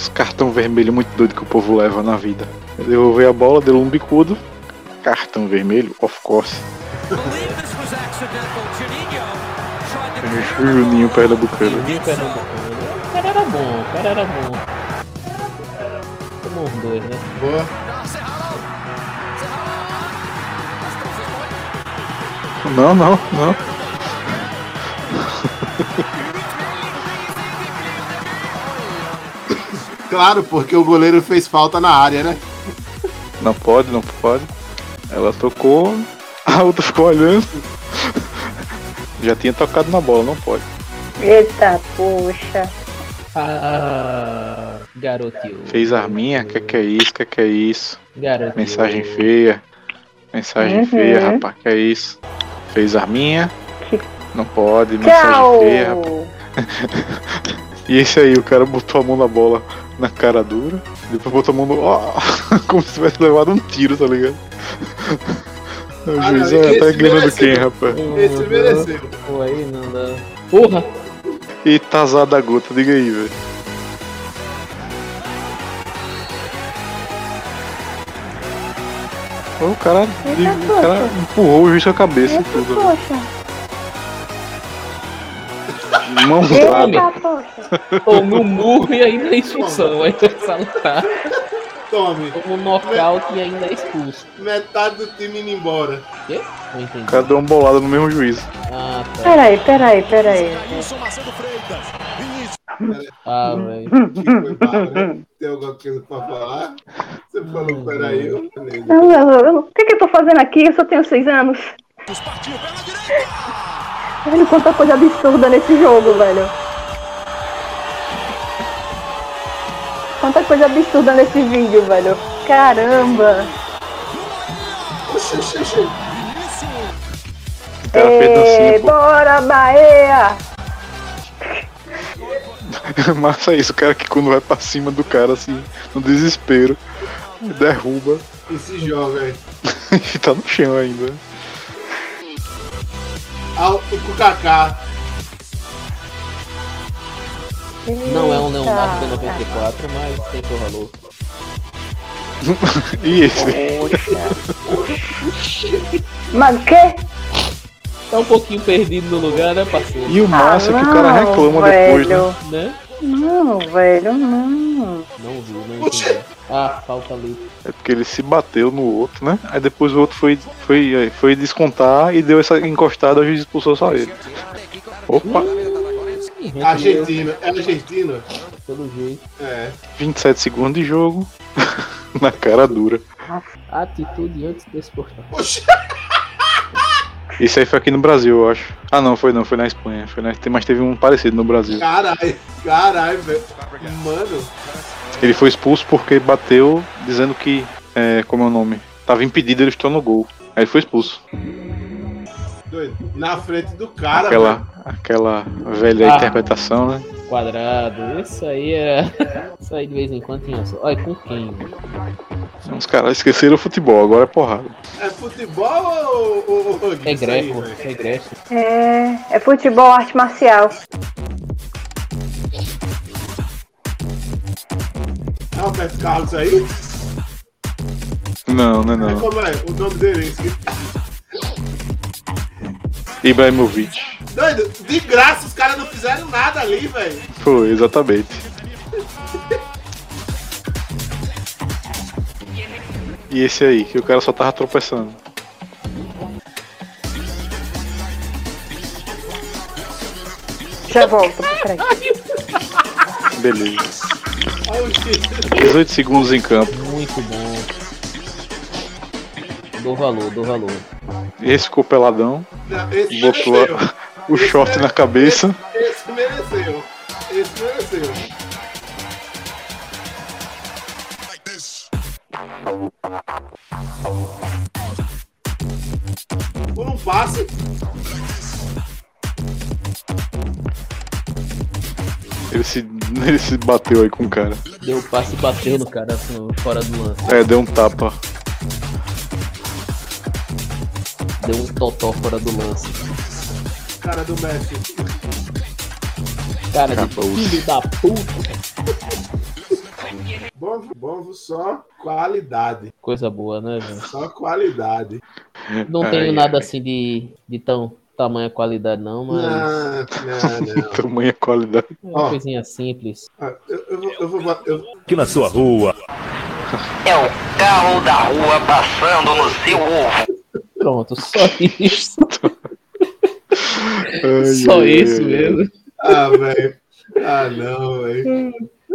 Esse cartão vermelho muito doido que o povo leva na vida. Eu devolvi a bola, deu um bicudo. Cartão vermelho, of course. Juninho Pernambucano. Juninho Pernambucano. O cara era bom, o cara era bom. Como os dois, né? Boa. Não, não, não. Claro, porque o goleiro fez falta na área, né? Não pode, não pode. Ela tocou, a outra ficou olhando. Já tinha tocado na bola, não pode. Eita, poxa. Ah, garotinho. Fez arminha, que que é isso, que que é isso? Garotinho. Mensagem feia. Mensagem Uhum. feia, rapaz, que é isso? Fez arminha? Não pode, mensagem Tchau. feia, rapaz. E esse aí, o cara botou a mão na bola na cara dura, depois botou a mão no. Ó, como se tivesse levado um tiro, tá ligado? O Ah, juiz não, é, tá esse enganando quem, rapaz? Esse mereceu. Pô, aí não dá. Porra! E tazada a gota, diga aí, velho. O cara, o cara empurrou o juiz com a cabeça e tudo. Poxa. Mão Eita, poxa. Tomou um murro e ainda é expulsão. Aí vai saltar. Tome. Um nocaute e ainda é expulso. Metade do time indo embora. Quê? Não O entendi. cara deu uma bolada no mesmo juiz. Ah, tá. Peraí, peraí, peraí. Ah, velho. Tem alguma coisa pra falar? Você falou, peraí, eu falei. Eu- eu- O que, que eu tô fazendo aqui? Eu só tenho seis anos. Olha quanta coisa absurda nesse jogo, velho. Quanta coisa absurda nesse vídeo, velho. Caramba. Pô. bora, Bahia! Massa isso, o cara que quando vai pra cima do cara, assim, no desespero, derruba E se joga aí. e tá no chão ainda. Ah, o o Kaká. Não é um Leonardo B94, mas tem seu valor. E esse? Mano, que? Tá um pouquinho perdido no lugar, né, parceiro? E o massa é que o cara não, reclama depois, né? velho. Né? Não, velho, não. Não viu, não entendi. Ah, falta ali. É porque ele se bateu no outro, né? Aí depois o outro foi, foi, foi descontar e deu essa encostada, a juiz expulsou só ele. Opa! Argentino. É argentino? Pelo jeito. É. 27 segundos de jogo. Na cara dura. Atitude antes desse portal. Oxi. Esse aí foi aqui no Brasil, eu acho. Ah não, foi não, foi na Espanha. Foi na... Mas teve um parecido no Brasil. Caralho, caralho, velho. Mano. Ele foi expulso porque bateu dizendo que. É, como é o nome? Tava impedido, ele estou no gol. Aí ele foi expulso. Doido. Na frente do cara, aquela, velho. aquela velha Ah. interpretação, né? Quadrado. Isso aí é. Isso aí de vez em quando tinha só. Olha, com quem? velho? Os caras esqueceram o futebol, agora é porrada. É futebol ou, ou, ou É aí, greco, velho? é greco. É, é futebol, arte marcial. É o Roberto Carlos aí? Não, não é É não. como é? O nome dele, esqueci. Ibrahimovic. Doido, de graça os caras não fizeram nada ali, velho. Foi, exatamente. E esse aí, que o cara só tava tropeçando. Já volto, peraí. Beleza. Olha o X. 18 segundos em campo. Muito bom. Dou valor, dou valor. Esse ficou peladão. Não, esse Botou a- o short na cabeça. Esse ele se bateu aí com o cara. Deu o passe e bateu no cara assim, fora do lance. É, deu um tapa. Deu um totó fora do lance. Cara do Messi. Cara de Acabou. filho da puta. Bom, bom só qualidade. Coisa boa, né, velho? Só qualidade. Não Ai, tenho ai. nada assim de, de tão tamanha qualidade não, mas Não, não, não. Tamanha qualidade. é uma Ó. coisinha simples. Ah, Eu, eu. Eu vou eu, Aqui na sua rua. É o carro da rua passando no seu ovo. Pronto, só isso. Ai, só ai, isso ai, mesmo. ah, velho. Ah, não, velho.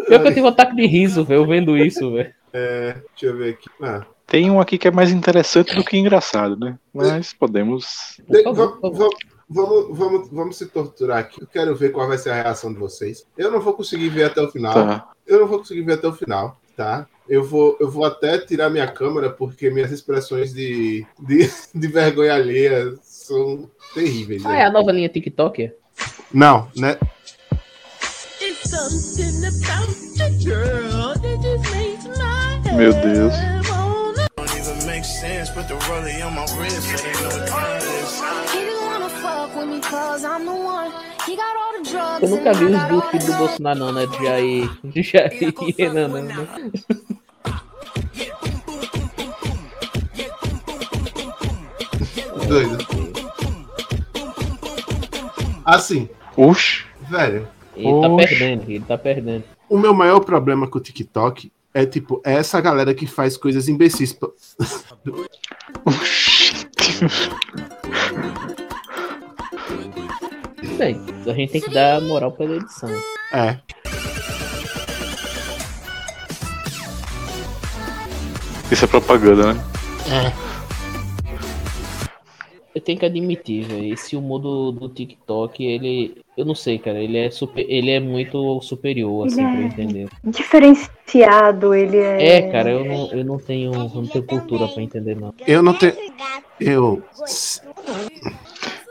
Pior que eu tive um ataque de riso, velho, vendo isso, velho. É, deixa eu ver aqui. Ah, Tem um aqui que é mais interessante do que engraçado, né? Mas podemos. de- favor, va- por favor. va- vamos, vamos, vamos se torturar aqui. Eu quero ver qual vai ser a reação de vocês. Eu não vou conseguir ver até o final. Tá. Eu não vou conseguir ver até o final, tá? Eu vou, eu vou até tirar minha câmera porque minhas expressões de, de, de vergonha alheia são terríveis. Ah, né? é a nova linha TikTok? Não, né? Meu Deus. Sense. Put the rollie on my wrist, so they know what time it is. He didn't wanna fuck with me cause I'm the one. He got all the drugs. Eu nunca vi os got do Bolsonaro, não, né? De Jair. De Jair e Renan, não, né? Doido. Assim, Oxi. velho. Ele tá perdendo, ele tá perdendo. O meu maior problema com o TikTok é, tipo, é essa galera que faz coisas imbecis. pa- Bem, a gente tem que dar moral pela edição. É. Isso é propaganda, né? É. Eu tenho que admitir, velho, esse humor do, do TikTok, ele. Eu não sei, cara, ele é, super, ele é muito superior, assim, Ele pra eu é- entender. Diferenciado, ele é. É, cara, eu não, eu não tenho. Eu não tenho cultura pra entender, não. Eu não tenho. Eu.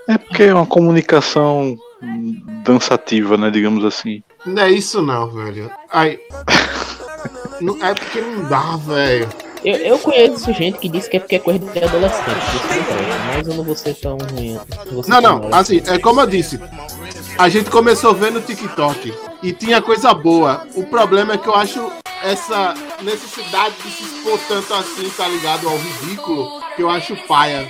É porque é uma comunicação dançativa, né? Digamos assim. Não é isso não, velho. Ai. Não, é porque não dá, velho. Eu, eu conheço gente que diz que é porque é coisa de adolescente, não presta, mas eu não vou ser tão ruim. Não, não, mal. assim, é como eu disse. A gente começou vendo TikTok e tinha coisa boa. O problema é que eu acho essa necessidade de se expor tanto assim, tá ligado? Ao ridículo, que eu acho paia.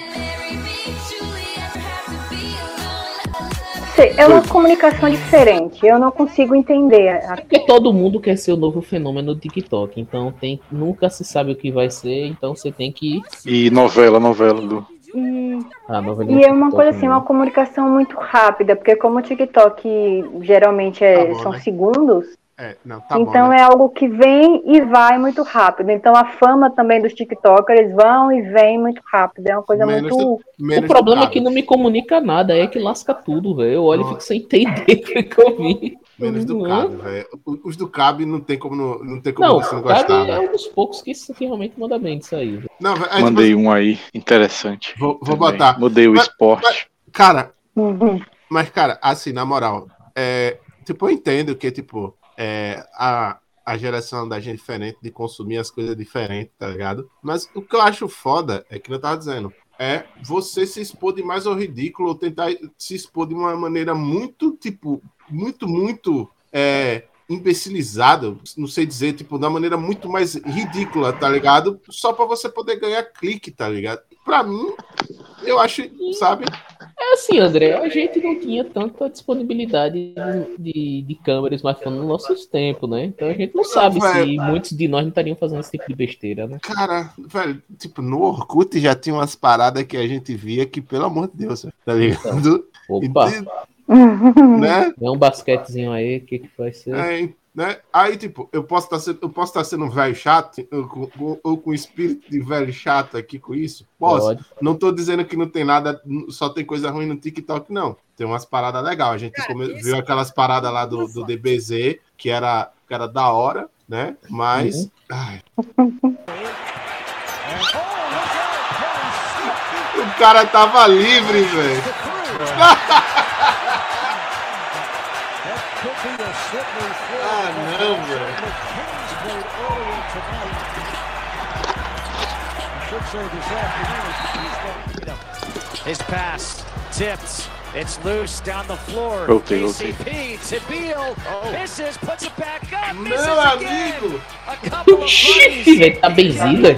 É uma comunicação diferente. Eu não consigo entender. a- Porque todo mundo quer ser o novo fenômeno do TikTok, então tem, nunca se sabe o que vai ser, então você tem que. E novela, novela do. E, Ah, novela e é uma TikTok coisa assim, mesmo. uma comunicação muito rápida, porque como o TikTok geralmente é- Tá bom, são né? segundos, É, não, tá então bom. né? é algo que vem e vai muito rápido. Então a fama também dos TikTokers vão e vem muito rápido. É uma coisa Menos muito. do- O problema é que não me comunica nada, é que lasca tudo, velho. Eu olho e fico sem entender o que eu vi. Menos do Não. Cabe, velho. Os do Cabe não tem como não, não tem como Não, você não gostar, é um dos poucos que, que realmente manda bem disso aí. Não, é, tipo, Mandei um aí, interessante. Vou, vou botar. Mudei o Mas- esporte. mas, cara, Uhum. mas, cara, assim, na moral, é, tipo, eu entendo que, tipo, é, a, a geração da gente é diferente de consumir as coisas diferentes, tá ligado? Mas o que eu acho foda é que eu tava dizendo. É você se expor demais ao ridículo ou tentar se expor de uma maneira muito, tipo, muito, muito é, imbecilizada, não sei dizer, tipo, uma maneira muito mais ridícula, tá ligado? Só pra você poder ganhar clique, tá ligado? Pra mim, eu acho, sabe? É assim, André, a gente não tinha tanta disponibilidade de, de câmera e smartphone nos nossos tempos, né? Então a gente não sabe se velho. muitos de nós não estariam fazendo esse tipo de besteira, né? Cara, velho, tipo, no Orkut já tinha umas paradas que a gente via que, pelo amor de Deus, tá ligado? Opa, né? é um basquetezinho aí, o que, que vai ser? É, né? Aí, tipo, eu posso estar sendo, eu posso estar sendo um velho chato, com, ou com espírito de velho chato aqui com isso. Posso. Pode. Não tô dizendo que não tem nada, só tem coisa ruim no TikTok, não. Tem umas paradas legais. A gente come- viu aquelas paradas lá do, do DBZ, que era, que era da hora, né? Mas. ai. O cara tava livre, velho. His pass tipped. It's loose down the floor. Voltei, voltei. KCP to Beal. Misses, puts it back up. Misses Meu again. amigo. A couple of Ixi, threes. velho, tá benzida.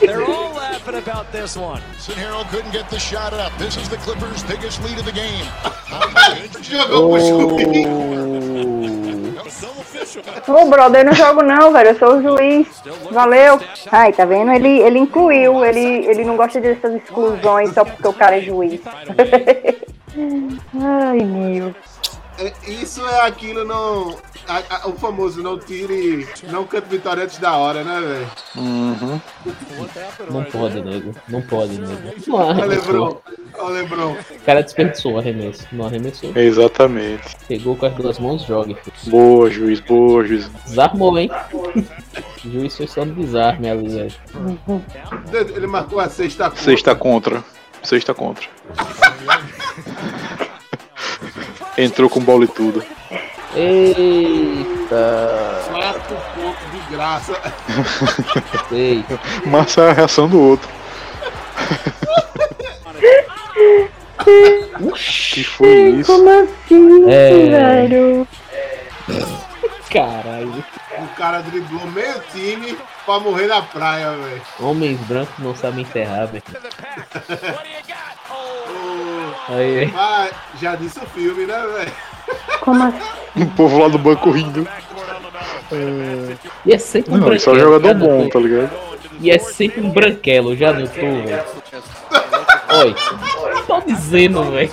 They're all laughing about this one. Sinero couldn't get the shot up. This is the Clippers' biggest lead of the game. Ô, brother, eu não jogo não, velho. Eu sou o juiz. Valeu. Ai, tá vendo? Ele, ele incluiu. Ele, ele não gosta dessas exclusões só porque o cara é juiz. Ai, meu. É, Isso é aquilo não. A- a- o famoso não tire. Não cante vitória antes da hora, né, velho? Uhum. Não pode, nego. Não pode, nego. Ó, arremessou. Lebron. Lebron. O cara desperdiçou o arremesso. Não arremessou. Exatamente. Pegou com as duas mãos, joga. filho. Boa, juiz, boa, juiz. Desarmou, hein? O juiz foi só no desarme ali, velho. Ele marcou a sexta contra. Sexta contra. Sexta contra. Entrou com bola e tudo. Eita! Quatro pontos de desgraça. Sei. Massa é a reação do outro. que foi isso? Como assim, É. velho? Caralho. O cara driblou meio time pra morrer na praia, velho. Homens brancos não sabem enterrar, velho. Aí. Ah, já disse o filme, né, velho? Como assim? O povo lá do banco rindo. E é sempre um Não, isso é um branquelo. jogador bom, notou? tá ligado? E é sempre um branquelo, já notou, velho? Oi. Tô dizendo, velho.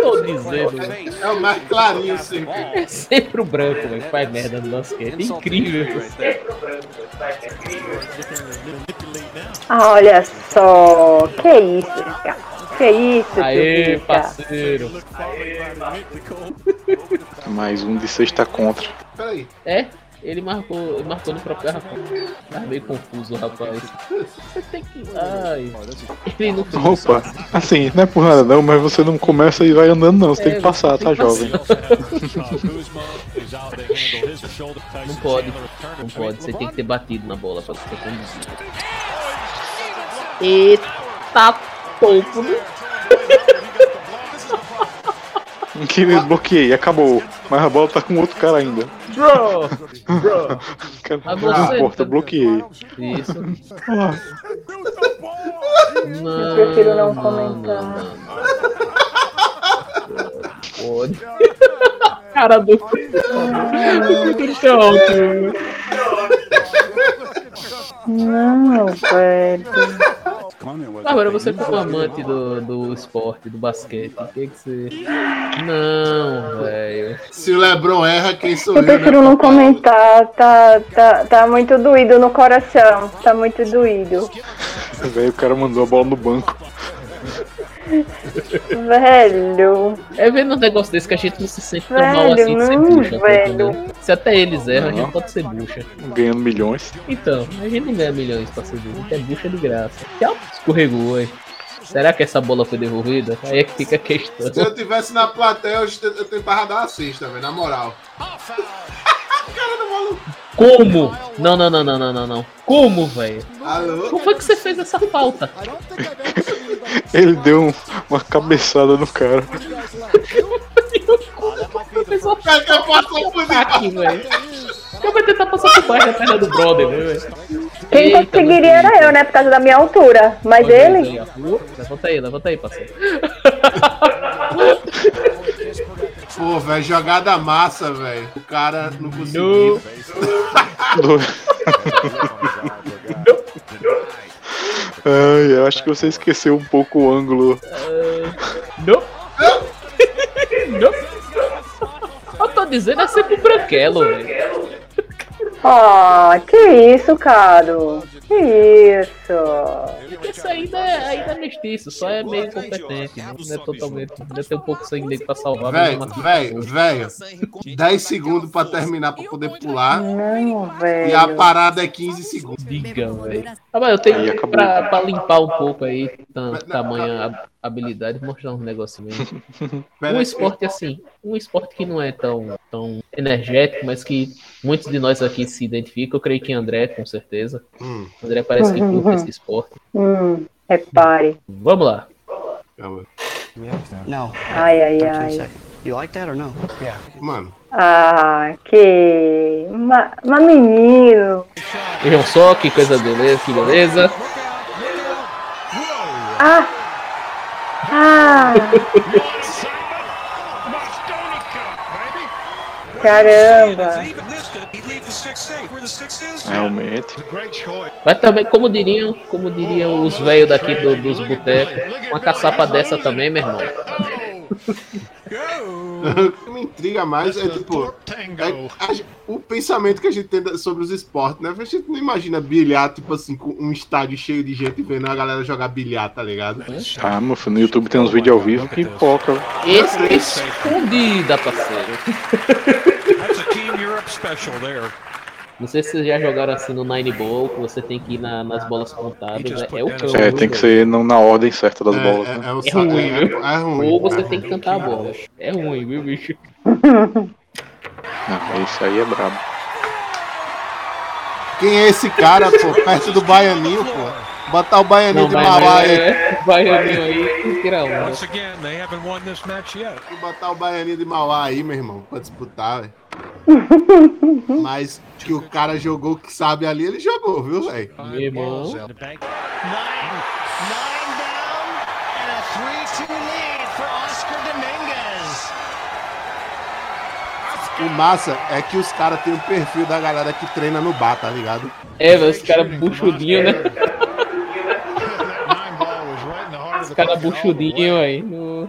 Tô dizendo, velho. É o mais clarinho sempre. É sempre o branco, velho. Faz merda no basquete. Incrível. Ah, olha só. Que isso, cara? Que isso, Aê, Tubica? parceiro. Mais um de sexta contra. Peraí. É? Ele marcou, ele marcou no próprio garrafão. Tá meio confuso, rapaz. Você tem que. Ai. Ele não fez Opa, assim, não é por nada não, mas você não começa e vai andando não, você tem É, que passar, você tá tem que jovem? Não pode. Não pode. Você tem que ter batido na bola pra ser conduzido. Eita topo. Que bloqueei, acabou. Mas a bola tá com outro cara ainda. Bro! Bro! Cara, Mas não importa, bloqueei. Isso. Ah, Não, Eu prefiro não comentar. Pode. Cara do. Muito alto. Não, velho. Agora você como amante do, do esporte, do basquete, o que que você. Não, velho. Se o Lebron erra, quem sou Eu eu, né? prefiro não papai? comentar. Tá, tá, tá muito doído no coração. Tá muito doído. velho, o cara mandou a bola no banco. Velho. É vendo um negócio desse que a gente não se sente tão Velho, mal assim de ser bucha. velho. entendendo? Se até eles erram, a gente pode ser bucha. Ganhando milhões. Então, a gente não ganha milhões pra ser bucha, a gente é bucha de graça. Tchau, escorregou, aí. Será que essa bola foi devolvida? Aí é que fica a questão. Se eu tivesse na plateia, eu, te- eu tentava dar uma cesta, velho, na moral. cara do maluco. Como? Não, não, não, não, não, não, não. Como, velho? Como foi que você fez essa falta? Ele deu um- uma cabeçada no cara. Pessoal, cara que passou por aqui, velho. Eu vou tentar passar por baixo da perna do brother, né, velho? Quem Eita, conseguiria era eu, né? Por causa da minha altura. Mas Olha ele. aí. Levanta aí, levanta aí, parceiro. Pô, velho, jogada massa, velho. O cara não conseguiu. Ai, eu acho que você esqueceu um pouco o ângulo. Não. Não. Eu tô dizendo é sempre branquelo, velho. Ah, que isso, Caro? Que isso? Isso ainda é, ainda é mestiço, só é meio competente. né? Não é totalmente. Ainda tem um pouco de sangue dele pra salvar. Velho, velho, velho. 10 segundos pra terminar pra poder pular. Não, E velho. a parada é 15 segundos. Diga, velho. Ah, mas eu tenho pra, pra limpar um pouco aí, tam, tamanha hab- habilidade, mostrar um negocinho aí. Pera Um aí. esporte assim, um esporte que não é tão, tão energético, mas que muitos de nós aqui se identificam. Eu creio que André, com certeza. Hum. André parece que curte esse esporte. Hum, repare. Vamos lá. No. Ai, ai, ai. You like that or no? Yeah. Mano. Ah, que. Ma- Mas menino. Vejam só que coisa beleza, que beleza. Ah! Ah! Caramba! Realmente. Mas também, como diriam, como diriam os velhos daqui do- dos botecos, uma caçapa dessa também, meu irmão. O que me intriga mais é tipo. é o pensamento que a gente tem sobre os esportes, né? A gente não imagina bilhar, tipo assim, com um estádio cheio de gente vendo a galera jogar bilhar, tá ligado? Ah, meu filho, no YouTube tem uns vídeos ao vivo que poca. Esse escondida, parceiro. That's a Team Europe special there. Não sei se vocês já jogaram assim no Nine Ball, que você tem que ir na- nas bolas contadas. É, é o cão, É, tem que ser não na ordem certa das bolas. né? É, o É sa- ruim, é- viu? é ruim, Ou você é tem que cantar a bola. É ruim, viu, bicho? Ah, isso aí é brabo. Quem é esse cara, pô? Perto do Baianinho, pô. Botar o Baianinho Não, de Mauá aí. é, Baianinho aí, tira um. Once again, they haven't won this match yet. Botar o Baianinho de Mauá aí, meu irmão, pra disputar, velho. Mas que o cara jogou o que sabe ali, ele jogou, viu, velho? Meu irmão. And a 3-2 lead for Oscar Dominguez. O massa é que os caras têm o perfil da galera que treina no bar, tá ligado? É, os caras buchudinhos, né? Os caras buchudinhos aí. No...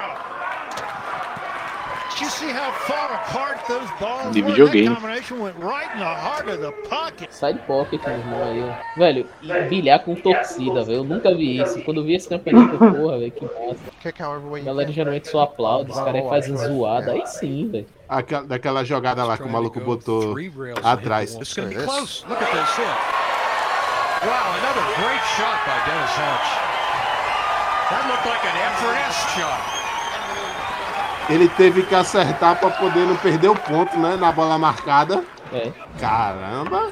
heart of the pocket. Sai de pocket, meu irmão aí, ó. Velho, bilhar com torcida, velho. Eu nunca vi isso. Quando eu vi esse campeonato, porra, velho, que massa. A galera geralmente só aplaude, os caras fazem zoada. Aí sim, velho. Aquela, daquela jogada lá que o maluco botou atrás. Wow, another great shot by Dennis Hatch. That looked like an effort-esque shot. Ele teve que acertar pra poder não perder o ponto, né? Na bola marcada. É. Caramba!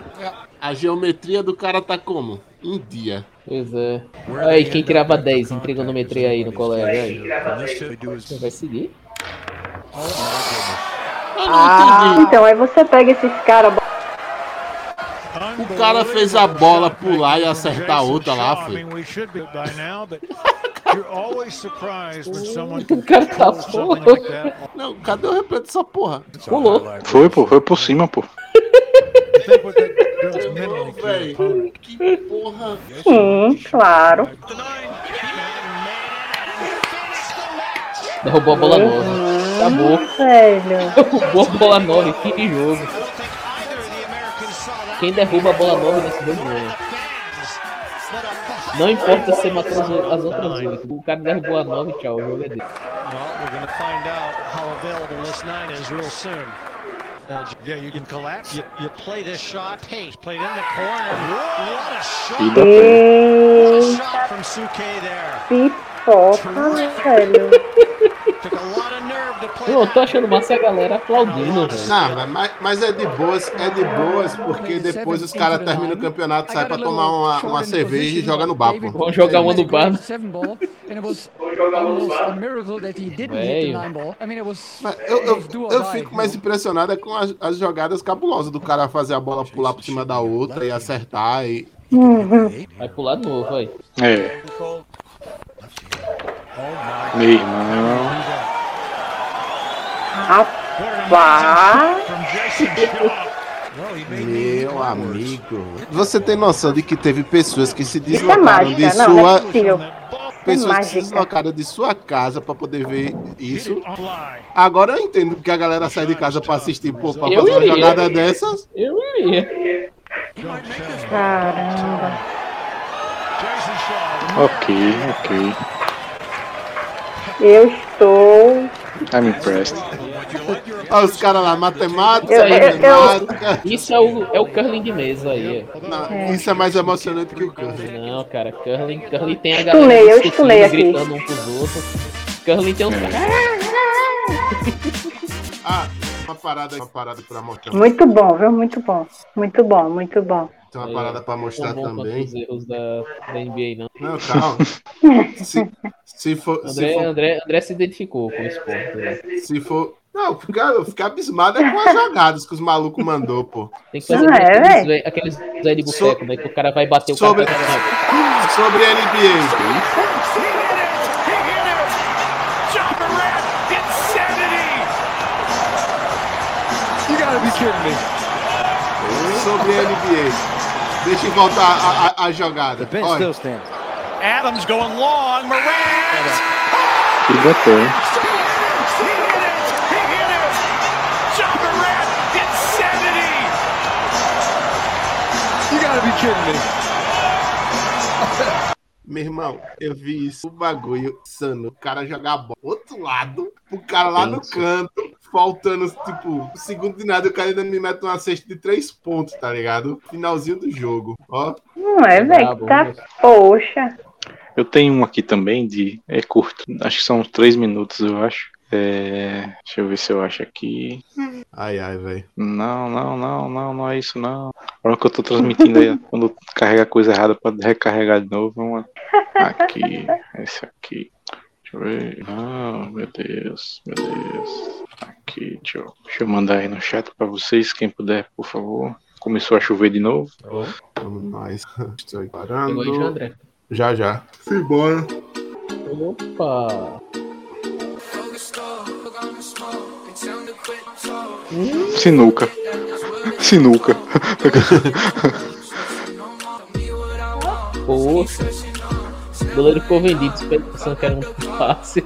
A geometria do cara tá como? Em dia. Pois é. Aí, quem tirava 10 em trigonometria aí no colégio, aí? Vai seguir? Ah, então aí você pega esses caras. O cara fez a bola pular e acertar a outra lá, foi. mean, we should be by now, but you're always surprised when someone O cara tá that. Não, cadê o replay dessa porra? Pulou. Foi, pô, foi por cima, pô. Que porra. Sim, claro. Derrubou a bola nova. Acabou. Velho. Derrubou a bola nova. Que jogo. Quem derruba a bola nova nesse jogo ganha. Não importa se você matou as, as outras oito. O cara derrubou a nova e tchau. O jogo é dele. Well, we're going to find out how available this nine is real soon. Yeah, you can collapse. You, you play this shot. Pace played in the corner. What a shot! Dá What a Eita, shot from Suke there. pipoca, velho. Eu tô achando massa a galera aplaudindo, velho. Não, mas, mas é de boas, é de boas, porque depois os caras terminam o campeonato, sai pra tomar uma, uma cerveja e joga no bar, pô. Vamos jogar uma no bar. Eu, eu, eu fico mais impressionado é com as, as jogadas cabulosas do cara fazer a bola pular por cima da outra e acertar e. Vai pular de novo, vai. É. Meu irmão. Rapaz. Meu amigo. Você tem noção de que teve pessoas que se é deslocaram de mágica. Não, não é sua. possível. pessoas que se deslocaram de sua casa pra poder ver isso. Agora eu entendo que a galera sai de casa pra assistir, pô, fazer uma jogada dessas. Eu iria. Caramba. Ok, ok. Eu estou. I'm impressed. Olha os caras lá, matemática, Eu- eu- matemática. Isso é o, é o curling de mesa aí. ó. Não, Isso é mais emocionante que o curling. Não, cara, curling, curling tem a galera eu discutindo, estunei aqui. gritando um pros outros. Curling tem uns Ah, uma parada, uma parada pra mostrar. Muito bom, viu? Muito bom. Muito bom, muito bom. Tem uma parada pra mostrar também. os erros da, da NBA, não. Não, calma. Se, se for. Se André, for, André, André se identificou com o esporte. né? se for não, ficar abismado é com as jogadas que os malucos mandou, pô. Tem que fazer Ah, é, aqueles, aqueles Zé de boteco, né? Que o cara vai bater o Sobre, cara. vai- sobre NBA. Kidding me. Sobre NBA. Deixa eu voltar a, a, a jogada. Olha, Adams going long. Morant. E botou, hein? You gotta be kidding me. Meu irmão, eu vi isso, o bagulho insano. O cara jogar a bola outro lado, o cara lá no canto, faltando, tipo, segundo de nada, o cara ainda me mete uma cesta de três pontos, tá ligado? Finalzinho do jogo. Ó. Não é, velho? Brabo, Tá. Poxa. Eu tenho um aqui também de. É curto. Acho que são uns três minutos, eu acho. É, deixa eu ver se eu acho aqui. Ai, ai, velho. Não, não, não, não, não é isso não. Agora que eu tô transmitindo aí, quando carrega coisa errada pra recarregar de novo, vamos lá. Aqui, esse aqui. Deixa eu ver. Não, meu Deus, meu Deus. Aqui, deixa eu, deixa eu mandar aí no chat pra vocês, quem puder, por favor. Começou a chover de novo. Vamos mais. Estou parando. André. Já, já. Simbora. Opa! Sinuca. Sinuca. Poxa! O goleiro ficou vendido, pensando que era um passe.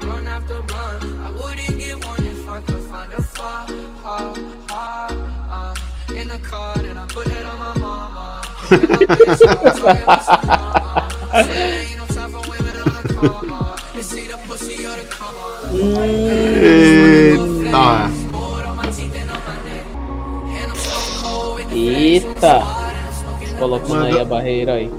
Eita. Eita! Colocando aí a barreira aí.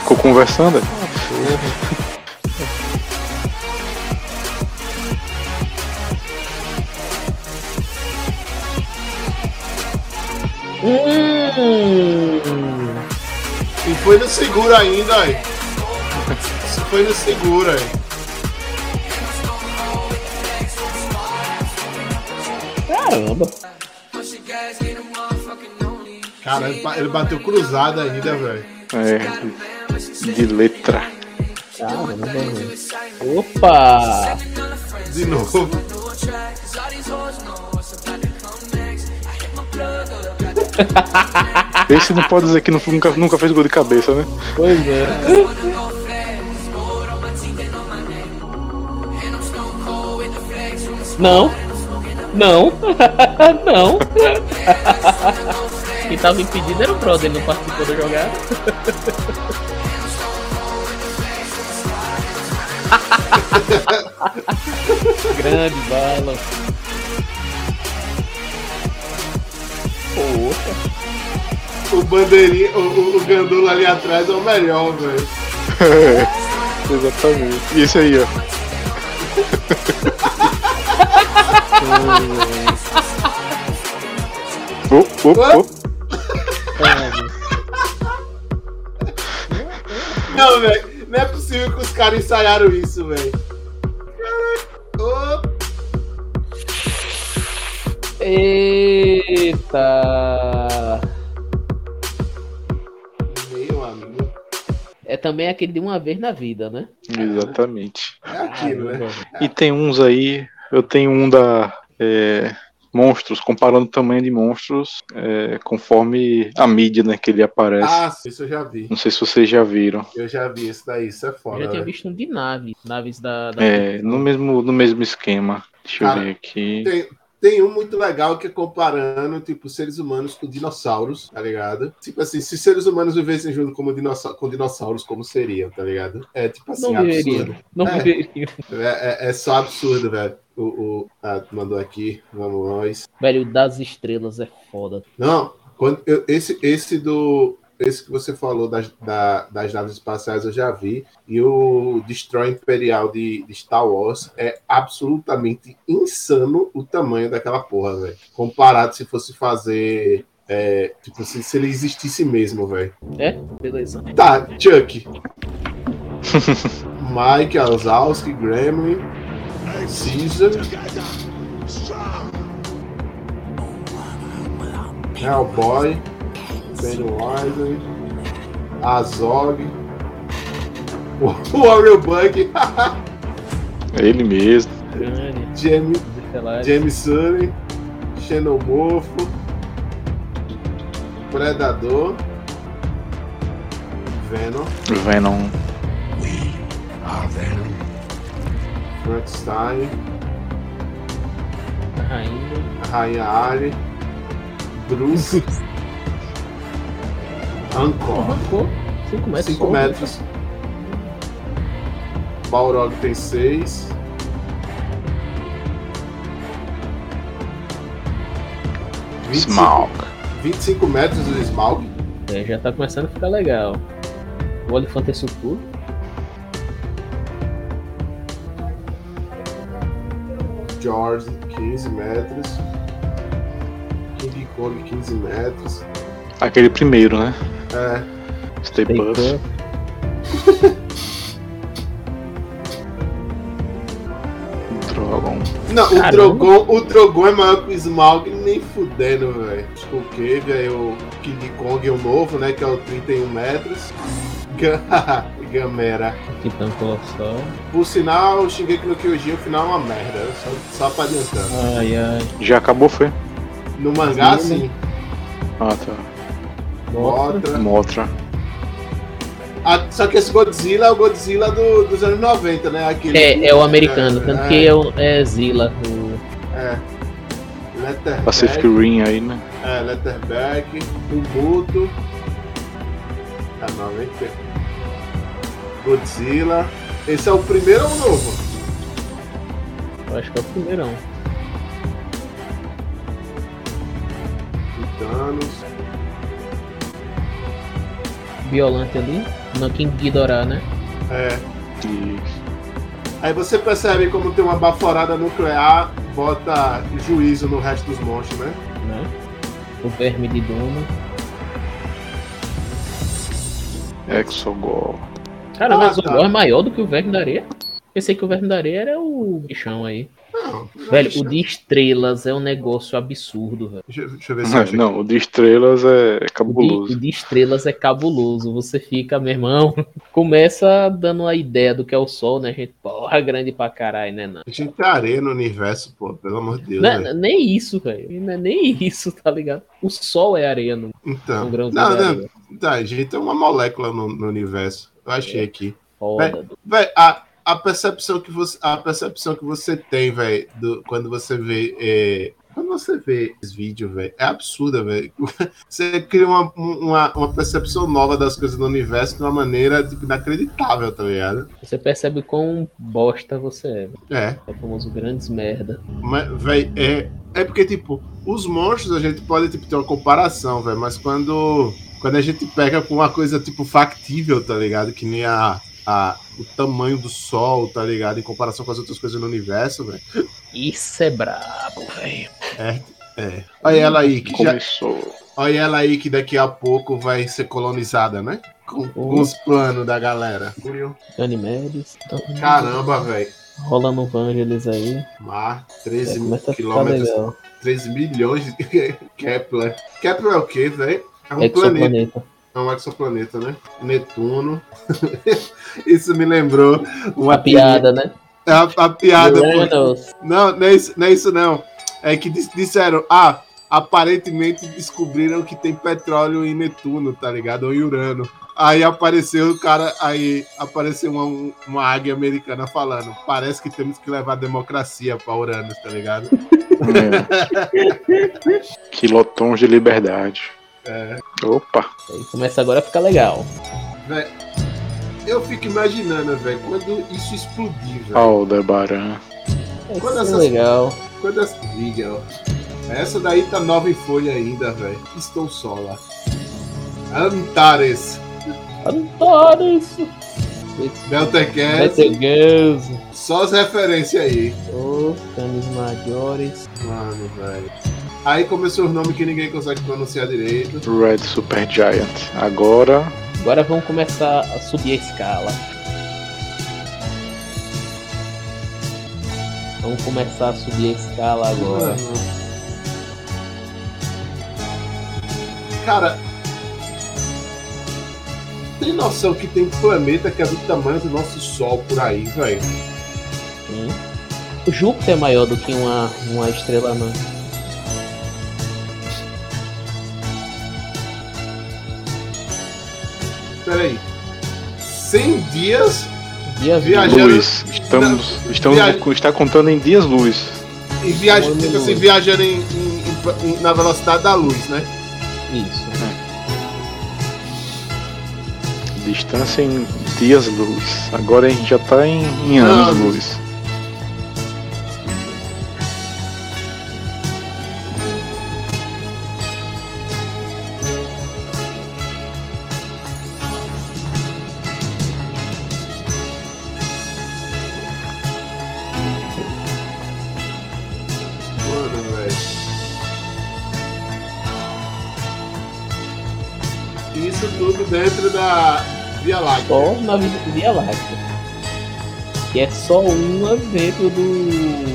Ficou conversando? Hum. E foi no seguro ainda, aí. Foi no seguro, aí. Caramba! Cara, ele ba- ele bateu cruzado ainda, velho. É, de letra. Caramba, velho. Opa! De novo. Esse não pode dizer que não- nunca, nunca fez gol de cabeça, né? Pois é. Não. Não. não. Quem tava impedido era o brother, ele não participou da jogada. Grande bala. Poxa. O bandeirinha, o, o, o gandula ali atrás é o melhor, velho. Exatamente. E esse aí, ó. Oh, oh, oh. Não, velho. Não é possível que os caras ensaiaram isso, velho. Caraca. Eita! Meu amigo. É também aquele de uma vez na vida, né? Exatamente. É aquilo, né? E tem uns aí, eu tenho um da é, monstros, comparando o tamanho de monstros é, conforme a mídia né, que ele aparece. Ah, isso eu já vi. Não sei se vocês já viram. Eu já vi esse daí, isso é Eu foda. já tinha velho. visto um de nave, naves da. da É, no mesmo, no mesmo esquema. Deixa Cara, eu ver aqui. Tem, tem um muito legal que é comparando, tipo, seres humanos com dinossauros, tá ligado? Tipo assim, se seres humanos vivessem junto como com dinossauros, como seriam, tá ligado? É tipo assim, Não viveriam. absurdo. Não é, viveriam. é, é- é só absurdo, velho. O, o, ah, mandou aqui, vamos nós. Velho, o das estrelas é foda. Não, quando eu- esse, esse do. Esse que você falou das, da- das naves espaciais eu já vi. E o Destroy Imperial de, de Star Wars é absolutamente insano o tamanho daquela porra, velho. Comparado se fosse fazer. é, tipo assim, se ele existisse mesmo, velho. É? Beleza. Tá, Chuck. Mike, Alzowski, Gremlin, Caesar. Hellboy, Pennywise, Azog, o Warrior Bug, É ele mesmo. Estelar. James Sully, Xenomorfo, Predador, Venom, Venom. Frankenstein, A rainha. a Rainha Ari, Bruce, Ancor, Arrancou. 5 metros. 5 só. metros. Balrog tem 6. Smaug. 25 metros do Smaug. É, já tá começando a ficar legal. O Olifante é tudo. George, 15 metros. King Kong, 15 metros. Aquele primeiro, né? É. Stay Puff. Drogon. Não, o. Drogon, o Drogon é maior que o Smaug, nem fudendo, velho. O Cave, aí o King Kong, o novo, né? Que é o 31 metros. Ga- Gamera. Titã Colossal. Por sinal, o Shingeki no Kyojin, o final é uma merda. Só, só pra adiantar. Ai, ai. Já acabou, foi? No mangá, Sim. sim. Ah, tá. Motra. Motra. Ah, só que esse Godzilla é o Godzilla do- dos anos 90, né? Aquele É, é o americano, tanto é, que é, o- é Zilla. O... É. Letterback. Pacific Rim aí, né? É, Letterback, Ubuntu. Tá 90. Godzilla. Esse é o primeiro ou o novo? Eu acho que é o primeirão. Thanos. Violante ali. No King Ghidorah, né? É. Aí você percebe como tem uma baforada nuclear, bota juízo no resto dos monstros, né? né? O Verme de Duna. Exogol. Cara, mas Ah, o tá. Gol é maior do que o Verme da Areia. Pensei que o Verme da Areia era o bichão aí. Velho, o de estrelas é um negócio absurdo, velho. Deixa, deixa eu ver Não, não, o de estrelas é O de, cabuloso. o de estrelas é cabuloso. Você fica, meu irmão, começa dando a ideia do que é o Sol, né, gente? Porra, grande pra caralho, né? Não. A gente tem areia no universo, pô, pelo amor de Deus. Não é- nem isso, velho. Não é nem isso, tá ligado? O Sol é areia no, Então, no grãozinho não, não, tá, a gente tem uma molécula no, no universo. Eu achei aqui. Foda, Véi, véi, a, a percepção que você, a percepção que você tem, velho, quando você vê, é, quando você vê esse vídeo, velho, é absurda, velho. Você cria uma, uma, uma percepção nova das coisas do universo de uma maneira tipo, inacreditável, tá ligado? Você percebe quão bosta você é. velho. É. É o famoso grandes merda. Mas, véi, é, é porque, tipo, os monstros a gente pode tipo, ter uma comparação, velho, mas quando, quando a gente pega com uma coisa, tipo, factível, tá ligado? Que nem a, a, o tamanho do sol, tá ligado? Em comparação com as outras coisas no universo, velho. Isso é brabo, velho. É, é. Olha ela aí, que já, Começou. olha ela aí que daqui a pouco vai ser colonizada, né? Com, com os planos da galera. Ganymedes. Caramba, velho. Rola no Vangelis aí. Mar, 13 É, quilômetros. legal. 13 milhões de Kepler. Kepler é o quê, velho? É um planeta. É um exoplaneta, né? Netuno. isso me lembrou uma A piada, né? É a, a piada. Não, não é, isso, não é isso, não. É que dis- disseram, ah, aparentemente descobriram que tem petróleo em Netuno, tá ligado? Ou em Urano. Aí apareceu o cara, aí apareceu uma, uma águia americana falando, parece que temos que levar a democracia pra Uranus, tá ligado? Quilotons de liberdade. É. Opa. Aí começa agora a ficar legal. Véi, eu fico imaginando, velho, quando isso explodir, velho. Aldebaran. Quando é legal. Quando as... Legal. Essa daí tá nova em folha ainda, velho. Estou só lá. Antares. Antares. Deltacast. Deltacast. Só as referências aí. Os canis maiores. Mano, velho. Aí começou os nomes que ninguém consegue pronunciar direito. Red Super Giant. Agora. Agora vamos começar a subir a escala. Vamos começar a subir a escala agora. Cara, tem noção que tem planeta que é do tamanho do nosso Sol por aí, velho? Sim. O Júpiter é maior do que uma, uma estrela não. Peraí. 100 dias Dias viajando. Luz. Estamos, estamos Viagem. está contando em dias luz. E viaja, tipo assim, viajando em- em- em- na velocidade da luz, né? Isso. Distância em dias luz. Agora a gente já tá em, em anos Anos. luz. Só na Via Láctea. Que é só uma dentro do.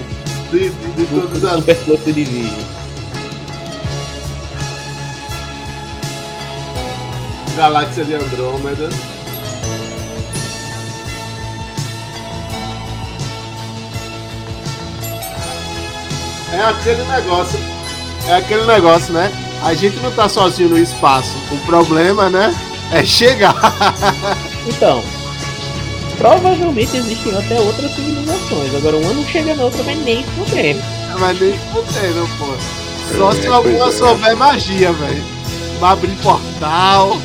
De, de, do, todas do as- Cluster Division. Galáxia de Andrômeda. É aquele negócio. É aquele negócio, né? A gente não tá sozinho no espaço. O problema, né? É chegar. Então, provavelmente existem até outras civilizações. Agora uma não chega na outra, mas nem fudendo. Mas nem fudendo, pô. Só É, se alguma é. souber magia, velho. Vai abrir portal.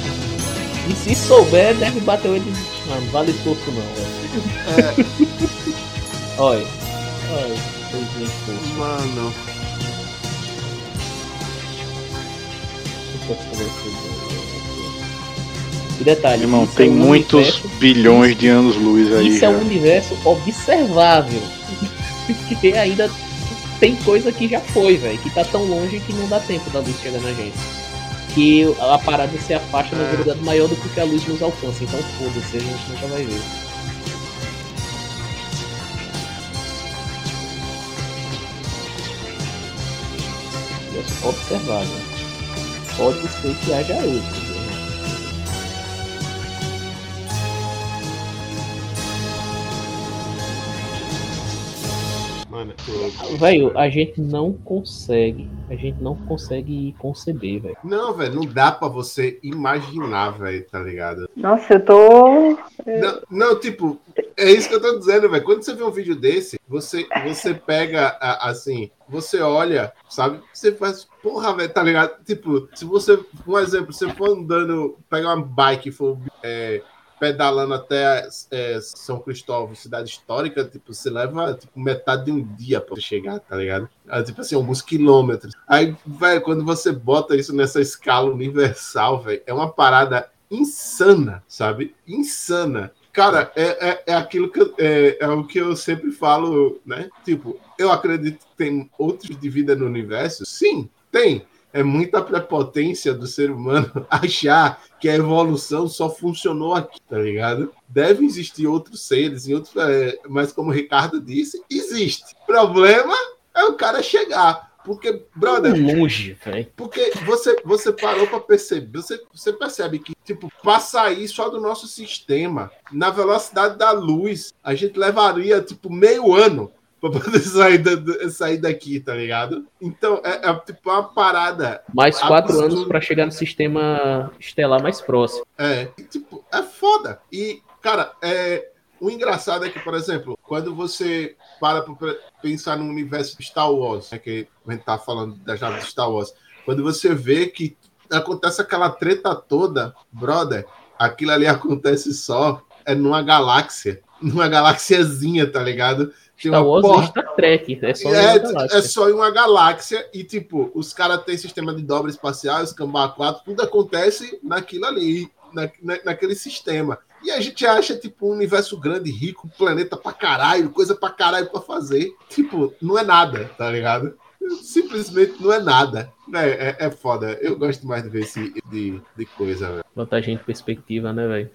E se souber, deve bater o ele. Não, não vale esforço não, velho. É, Olha. Olha, mano. Deixa eu fazer isso. E detalhe, Irmão, tem é um muitos universo- bilhões de anos-luz aí. Isso é já. um universo observável. que ainda tem coisa que já foi, velho. Que tá tão longe que não dá tempo da luz chegar na gente. Que a parada se afasta na É. velocidade maior do que a luz nos alcança. Então foda-se, a gente nunca vai ver. Observável. Pode ser que haja outros. Mano, tô- Velho, a gente não consegue. A gente não consegue conceber, velho. Não, velho, não dá pra você imaginar, velho, tá ligado? Nossa, eu tô. Não, não, tipo, é isso que eu tô dizendo, velho. Quando você vê um vídeo desse, você, você pega, a- assim, você olha, sabe? Você faz, porra, velho, tá ligado? Tipo, se você, um exemplo, se você for andando, pegar uma bike e for é, pedalando até é, São Cristóvão, cidade histórica, tipo, você leva tipo, metade de um dia pra chegar, tá ligado? Ah, Tipo assim, alguns quilômetros. Aí, velho, quando você bota isso nessa escala universal, velho, é uma parada insana, sabe? Insana. Cara, é, é, é aquilo que é, é o que eu sempre falo, né? Tipo, eu acredito que tem outros de vida no universo. Sim, tem. É muita prepotência do ser humano achar que a evolução só funcionou aqui, tá ligado? Deve existir outros seres, em outros, é, mas como o Ricardo disse, existe. Problema é o cara chegar. Porque, brother, Longe, velho. porque você, você parou para perceber, você, você percebe que, tipo, para sair só do nosso sistema, na velocidade da luz, a gente levaria, tipo, meio ano para poder sair, da- sair daqui, tá ligado? Então, é, é, tipo uma parada. Mais quatro absurda. anos pra chegar no sistema estelar mais próximo. É, tipo, é foda. E, cara, é, o engraçado é que, por exemplo, quando você para pra pensar no universo de Star Wars, né, que a gente tá falando da chave de Star Wars, quando você vê que acontece aquela treta toda, brother, aquilo ali acontece só é numa galáxia, numa galáxiazinha, tá ligado? Tem Star Wars e Star Trek. É só é, é só em uma galáxia e, tipo, os caras têm sistema de dobra espacial, os Cambá 4, tudo acontece naquilo ali, na, na- naquele sistema. E a gente acha, tipo, um universo grande, rico, planeta pra caralho, coisa pra caralho pra fazer. Tipo, não é nada, tá ligado? Simplesmente não é nada. É, é, é foda. Eu gosto mais de ver esse de, de coisa, velho. Botar a gente em perspectiva, né, velho?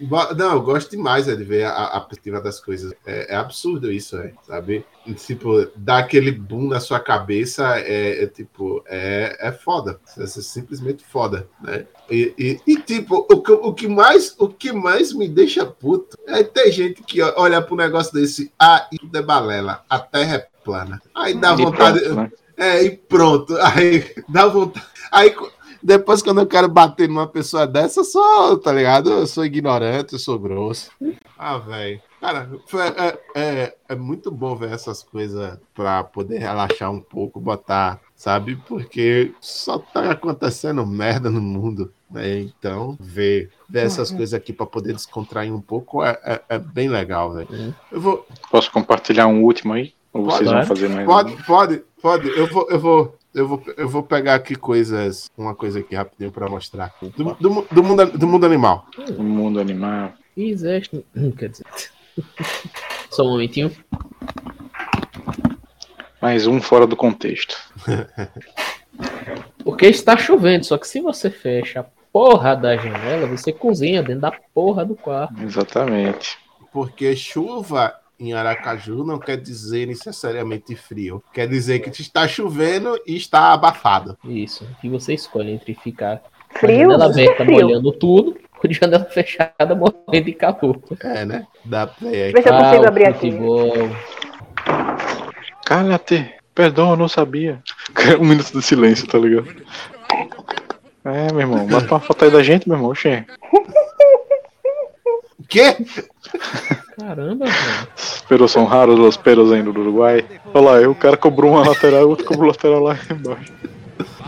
Não, eu gosto demais é, de ver a, a perspectiva das coisas. É, é absurdo isso, sabe? Tipo, dar aquele boom na sua cabeça é, é, tipo, é, é foda. É simplesmente foda, né? E, e- e, tipo, o que, o, que mais, o que mais me deixa puto é ter gente que olha pro negócio desse, ah, isso é balela, a terra é plana. Aí dá E vontade. pronto, né? É, e pronto. Aí dá vontade. Aí depois, quando eu quero bater numa pessoa dessa, eu sou, tá ligado? Eu sou ignorante, eu sou grosso. Ah, velho. Cara, foi- é, é, é muito bom ver essas coisas pra poder relaxar um pouco, botar, sabe? Porque só tá acontecendo merda no mundo. Né? Então, ver, ver essas Uhum. coisas aqui pra poder descontrair um pouco é, é, é bem legal, velho. Eu vou, Posso compartilhar um último aí? Ou vocês vão fazer mais? um? Pode, pode, pode. Eu vou, eu vou, eu vou, eu vou pegar aqui coisas, uma coisa aqui rapidinho para mostrar. Do, do, do mundo, do mundo animal. O mundo animal. Existe. Quer dizer. Só um momentinho. Mais um fora do contexto. Porque está chovendo, só que se você fecha a porra da janela, você cozinha dentro da porra do quarto. Exatamente. Porque chuva em Aracaju não quer dizer necessariamente frio. Quer dizer que está chovendo e está abafado. Isso. E você escolhe entre ficar com a Frio? janela aberta Frio. molhando tudo ou de janela fechada morrendo de calor. É, né? Dá play Vê se eu consigo Ah, abrir aqui. Cala-te. Perdão, eu não sabia. Um minuto de silêncio, tá ligado? É, meu irmão. Bota uma foto aí da gente, meu irmão. Oxê. Quê? Caramba, velho. Os peros são raros, os peros ainda do Uruguai. Olha lá, aí o cara cobrou uma lateral, o outro cobrou lateral lá embaixo.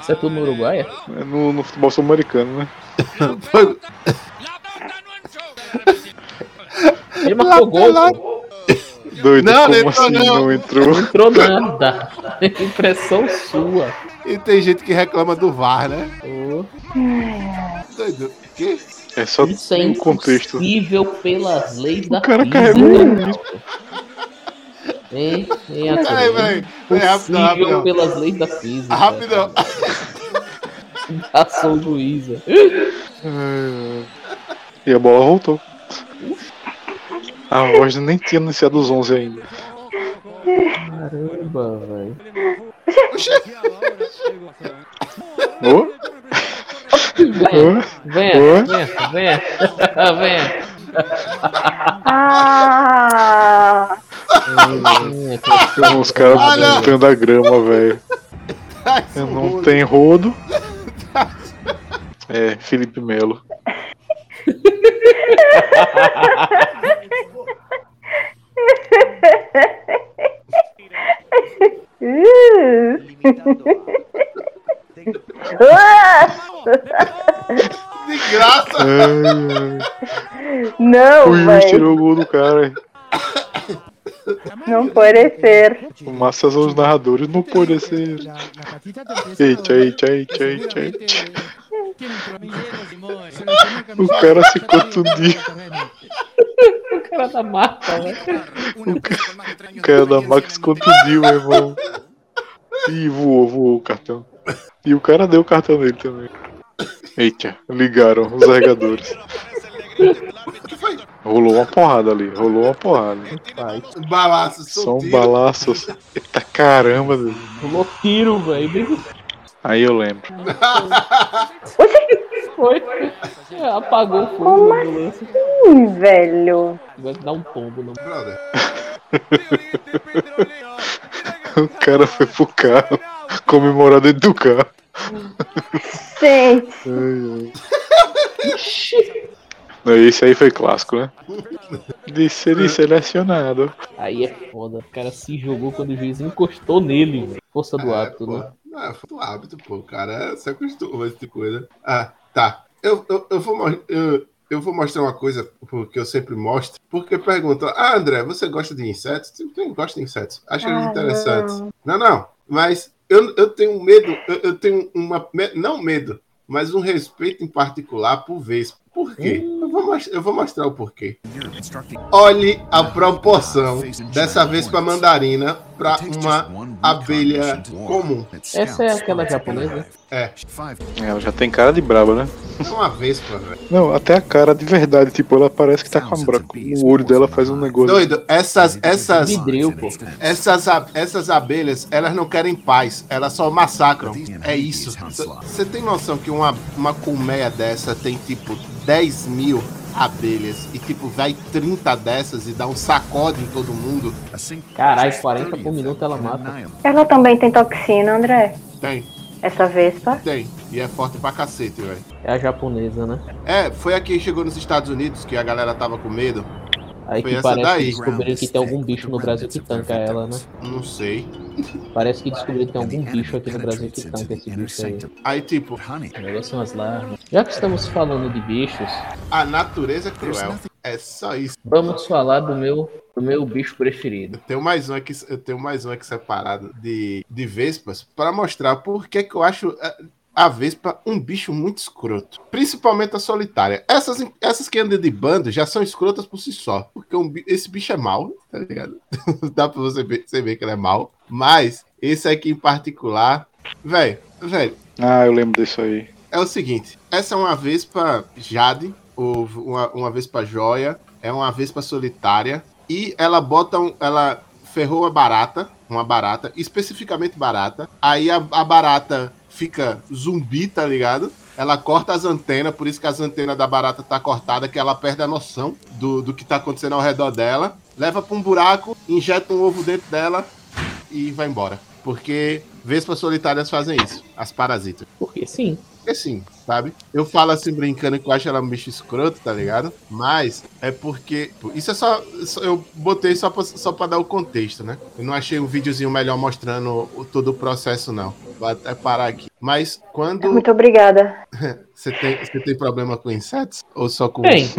Isso é tudo no Uruguai? é? No, no futebol sul-americano, né? Ele marcou gol, pô. Doido, Não, como não entrou, assim não. não entrou? Não entrou nada. Impressão sua. E tem gente que reclama do VAR, né? Ô, Doido. Quê? É só Isso é o contexto. impossível pelas leis da O cara física. carregou um Hein? Hein, Peraí, peraí. Peraí, rapidão, Impossível rapidão. pelas leis da física. Rapidão. Ação juíza. E a bola voltou. A voz nem tinha iniciado os 11 ainda. Caramba, velho. Ô? Venha, venha, venha, venha, venha. Ah! Os caras Olha! pintando a grama, velho. Não tem rodo. É, Felipe Melo. Não pode ser. O massa são os narradores, não pode ser. Eita, eita, eita, eita, eita. O cara se contundiu. O cara da marca, né? O cara da Max contundiu, meu irmão. Ih, voou, voou o cartão. E o cara deu o cartão dele também. Eita, ligaram os regadores. Rolou uma porrada ali, rolou uma porrada. Balaço, São solteiro. balaços. Eita caramba. Rolou tiro, velho. Aí eu lembro. Foi. É, apagou o fogo Como. Ih, velho. Vai dar um tombo no. Brother. O cara foi pro carro comemorar dentro do carro. Gente. Ai, ai. Não, Esse aí foi clássico, né? De ser selecionado. Aí é foda. O cara se jogou quando o juiz encostou nele, velho. Força do hábito, pô. né? Não, foi do hábito, pô. O cara se acostuma a esse tipo de coisa. Ah, tá. Eu, eu, eu, vou, eu, eu vou mostrar uma coisa porque eu sempre mostro. Porque perguntam, ah, André, você gosta de insetos? Eu tenho- gosto de insetos. Acho eles Ah, interessantes. Não, não. Mas eu, eu tenho medo, eu, eu tenho uma. Não medo, mas um respeito em particular por vespa. Por quê? Eu, vou, eu vou mostrar o porquê. Olhe a proporção dessa vespa mandarina para uma abelha comum. Essa é aquela japonesa? É. Ela já tem cara de braba, né? Uma vespa, velho. Não, até a cara de verdade, tipo, ela parece que tá com a bra... O olho dela faz um negócio. Doido, essas, essas, Vidril, pô. essas, essas abelhas, elas não querem paz, elas só massacram. É isso. Você tem noção que uma, uma colmeia dessa tem tipo 10 mil abelhas e tipo vai 30 dessas e dá um sacode em todo mundo? Caralho, 40 por minuto ela mata. Ela também tem toxina, André. Tem, Essa vespa. tem. E é forte pra cacete, velho. É a japonesa, né? É, foi aqui que chegou nos Estados Unidos que a galera tava com medo. Aí Foi que parece daí. que descobriram que tem algum bicho no Brasil que tanca ela, né? Não sei. Parece que descobriram que tem algum bicho aqui no Brasil que tanca esse bicho aí. Aí, tipo, O negócio são as larvas. Já que estamos falando de bichos, a natureza é cruel. É só isso. vamos falar do meu, do meu bicho preferido. Eu tenho mais um aqui, eu tenho mais um aqui separado de, de vespas para mostrar por que que eu acho a, vespa um bicho muito escroto. Principalmente a solitária. Essas, essas que andam de bando já são escrotas por si só. Porque um esse bicho é mau, tá ligado? Dá pra você ver, você ver que ele é mau. Mas esse aqui em particular, velho, velho, Ah, eu lembro disso aí. É o seguinte: essa é uma vespa Jade, ou uma, uma vespa joia, é uma vespa solitária, e ela bota um, ela ferrou a barata, uma barata, especificamente barata. Aí a, a barata fica zumbi, tá ligado? Ela corta as antenas, por isso que as antenas da barata tá cortada, que ela perde a noção do, do que tá acontecendo ao redor dela. Leva pra um buraco, injeta um ovo dentro dela e vai embora. Porque vespas solitárias fazem isso, as parasitas. Porque sim. Porque sim, sabe? Eu falo assim brincando que eu acho ela um bicho escroto, tá ligado? Mas é porque. Isso é só. só- Eu botei só pra, só pra dar o contexto, né? Eu não achei um videozinho melhor mostrando o- todo o processo, não. Vou até parar aqui. Mas quando. Muito obrigada. Você tem, você tem problema com insetos? Ou só com. Tem.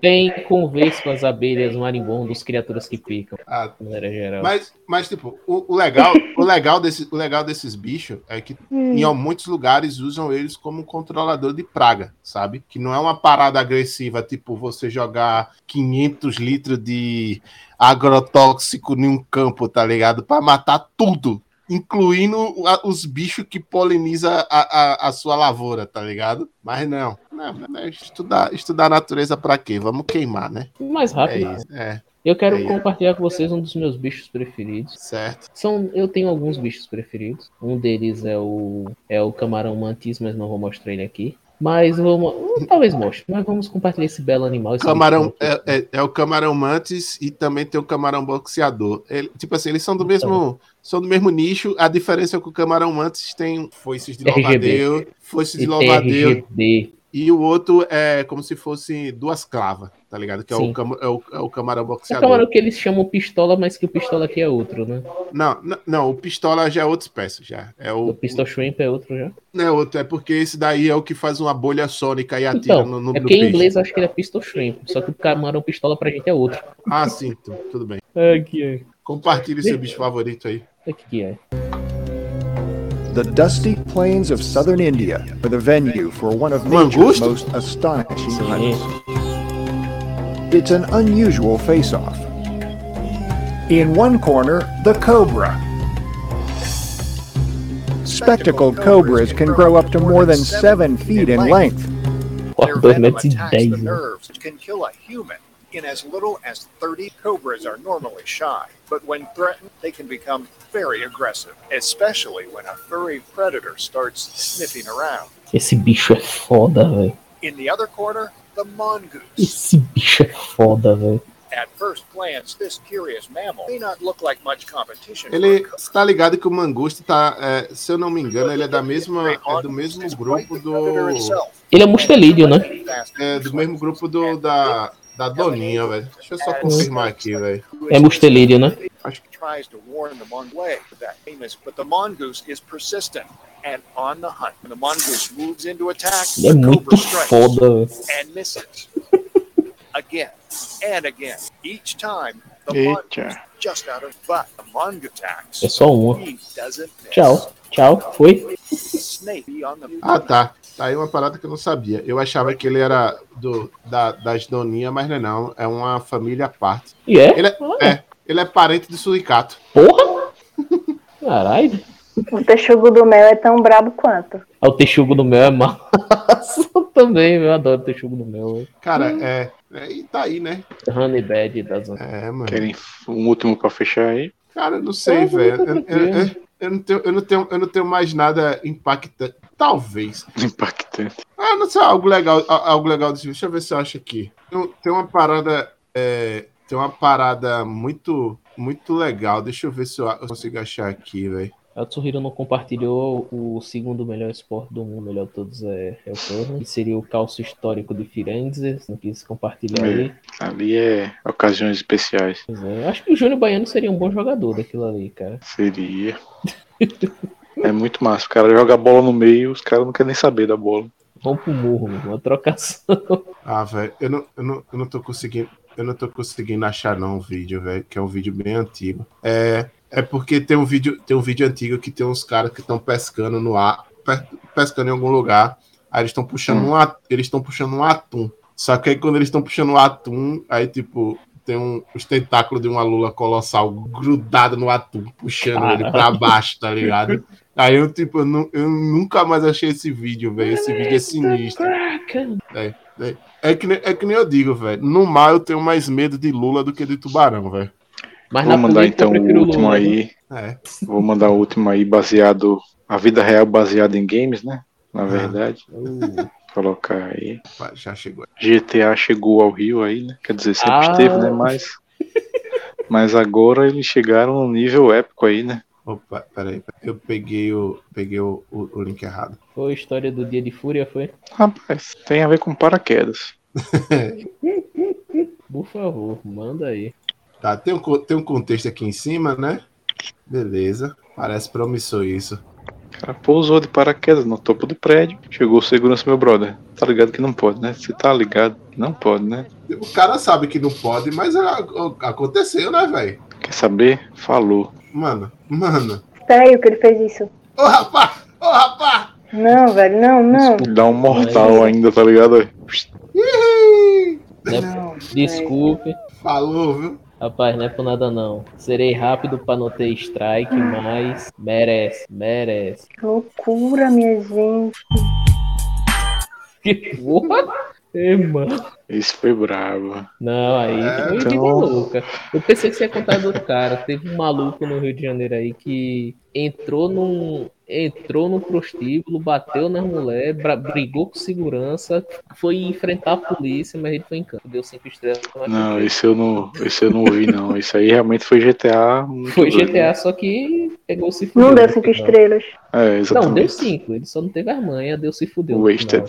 Tem com vespas, abelhas, marimbondos, criaturas que picam. Ah, maneira geral. Mas, mas tipo, o, o legal, o, legal desse, o legal desses bichos é que Hum. em muitos lugares usam eles como controlador de praga, sabe? Que não é uma parada agressiva, tipo você jogar 500 litros de agrotóxico em um campo, tá ligado? Pra matar tudo, incluindo os bichos que polinizam a, a, a sua lavoura, tá ligado? Mas não, não, não é estudar, estudar a natureza pra quê? Vamos queimar, né? Mais rápido. É isso, é. Eu quero É compartilhar com vocês um dos meus bichos preferidos. Certo. São, eu tenho alguns bichos preferidos. Um deles é o é o camarão mantis, mas não vou mostrar ele aqui. Mas vamos, talvez mostre. Mas vamos compartilhar esse belo animal. esse Camarão é, é, é o camarão mantis e também tem o camarão boxeador. Ele- tipo assim, eles são do mesmo são do mesmo nicho. A diferença é que o camarão mantis tem foices de RGB. louvadeiro, foices de louvadeiro. RGB. E o outro é como se fosse duas clavas, tá ligado? Que é o, cama- é, o, é o camarão É boxeador. camarão que eles chamam pistola, mas que o pistola aqui é outro, né? Não, não, não, o pistola já é outra espécie, já. É o, O pistol shrimp é outro já. não é outro, é porque esse daí é o que faz uma bolha sônica e atira Então, no, no, é no porque em inglês eu acho que ele é pistol shrimp, só que o camarão pistola pra gente é outro. Ah, sim, tu- tudo bem. Aqui é. Compartilhe seu bicho favorito aí. Aqui é. The dusty plains of southern India are the venue for one of nature's most astonishing hunts. It's an unusual face-off. In one corner, the cobra. Spectacled cobras can grow up to more than seven feet in length. Their venom metros attacks the nerves can kill a human. In as little as 30 cobras are normally shy, but when threatened, they can become very aggressive, especially when a furry predator starts sniffing around. Esse bicho é foda, velho. In the other corner, the mongoose. Esse bicho é foda, velho. At first glance, this curious mammal may not look like much competition. Ele está ligado que o Mangusto tá, é, se eu não me engano, ele é da mesma, é do mesmo grupo do Ele é mustelídeo, né? é do mesmo grupo do da da Doninha, velho. Deixa eu só confirmar aqui, velho. É mustelídeo, né? tries to warn the mongoose that famous, but the mongoose is persistent and on the hunt. When the mongoose moves into attack, é the muito cobra strikes foda, and misses again and again. Each time, the mongoose just out of but the mongoose attacks. É só uma. Tchau, tchau, foi. Snake on the Ah, tá. Tá aí uma parada que eu não sabia. Eu achava que ele era do, da, das Doninha, mas não é não. É uma família à parte. E é? Ele é, é, ele é parente do suricato. Porra! Caralho. O texugo do mel é tão brabo quanto. Ah, o texugo do mel é massa também, eu adoro texugo do mel. Cara, é, é. E tá aí, né? Honey Bad das É, mano. Querem um último pra fechar aí? Cara, eu não sei, É, velho. Eu, eu- eu- eu não tenho, eu, não tenho, eu não tenho mais nada impactante. Talvez. Impactante. Ah, não sei, algo legal, algo legal desse Deixa eu ver se eu acho aqui. Tem, uma parada. é, tem uma parada muito, muito legal. Deixa eu ver se eu, consigo achar aqui, velho. A Tsuhiro não compartilhou o segundo melhor esporte do mundo, melhor de todos é, é o torno, que seria o calço histórico de Firenze, não quis compartilhar. É, ali é ocasiões especiais. Pois é, Acho que o Júnior Baiano seria um bom jogador daquilo ali, cara. Seria. É muito massa. O cara joga a bola no meio, os caras não querem nem saber da bola. Vamos pro murro, meu, uma trocação. Ah, velho, eu não, eu, não, eu não tô conseguindo. Eu não tô conseguindo achar não o vídeo, velho, que é um vídeo bem antigo. É, é porque tem um vídeo, tem um vídeo antigo que tem uns caras que estão pescando no ar, pe- pescando em algum lugar. Aí eles estão puxando um at- eles estão puxando um atum. Só que aí quando eles estão puxando o atum, aí tipo tem um, os tentáculos de uma lula colossal grudado no atum, puxando ele pra baixo, tá ligado? Aí eu, tipo, eu, nu- eu nunca mais achei esse vídeo, velho. Esse vídeo é sinistro. É, é, é que, nem- é que nem eu digo, velho. No mar eu tenho mais medo de Lula do que de tubarão, velho. Mas Vou na mandar então o último Lula, aí. É. Vou mandar o último aí baseado. A vida real baseada em games, né? Na verdade. Vou colocar aí. Já chegou. GTA chegou ao Rio aí, né? Quer dizer, sempre Ah. esteve, né? Mas. Mas agora eles chegaram num nível épico aí, né? Opa, peraí. Eu peguei o, peguei o, o, o link errado. Foi a história do Dia de Fúria, foi? Rapaz, tem a ver com paraquedas. Por favor, manda aí. Tá, tem um, tem um contexto aqui em cima, né? Beleza. Parece promissor isso. O cara pousou de paraquedas no topo do prédio. Chegou o segurança, meu brother. Tá ligado que não pode, né? Você tá ligado? Não pode, né? O cara sabe que não pode, mas aconteceu, né, velho? Quer saber? Falou. Mano, mano. Peraí, o que ele fez isso? Ô, rapaz! Ô, rapaz! Não, velho, não, não. Dá um mortal ainda, tá ligado? Né? Desculpe. Falou, viu? Rapaz, não é por nada não. Serei rápido pra não ter strike, mas merece, merece. Loucura, minha gente. Que porra? Ei, mano. Isso foi bravo. Não, aí É, foi então- louca. Eu pensei que você ia contar do outro cara. Teve um maluco no Rio de Janeiro aí que entrou num. Entrou num prostíbulo, bateu nas mulheres, bra- brigou com segurança, foi enfrentar a polícia, mas ele foi em campo, deu cinco estrelas. mas Não, isso eu não, isso eu não ouvi, não. Isso aí realmente foi GTA. Foi doido, GTA, né? só que pegou se Não fudeu deu no cinco final. estrelas. É, Não, deu cinco. Ele só não teve as manhas, deu se fudeu. no Wasted.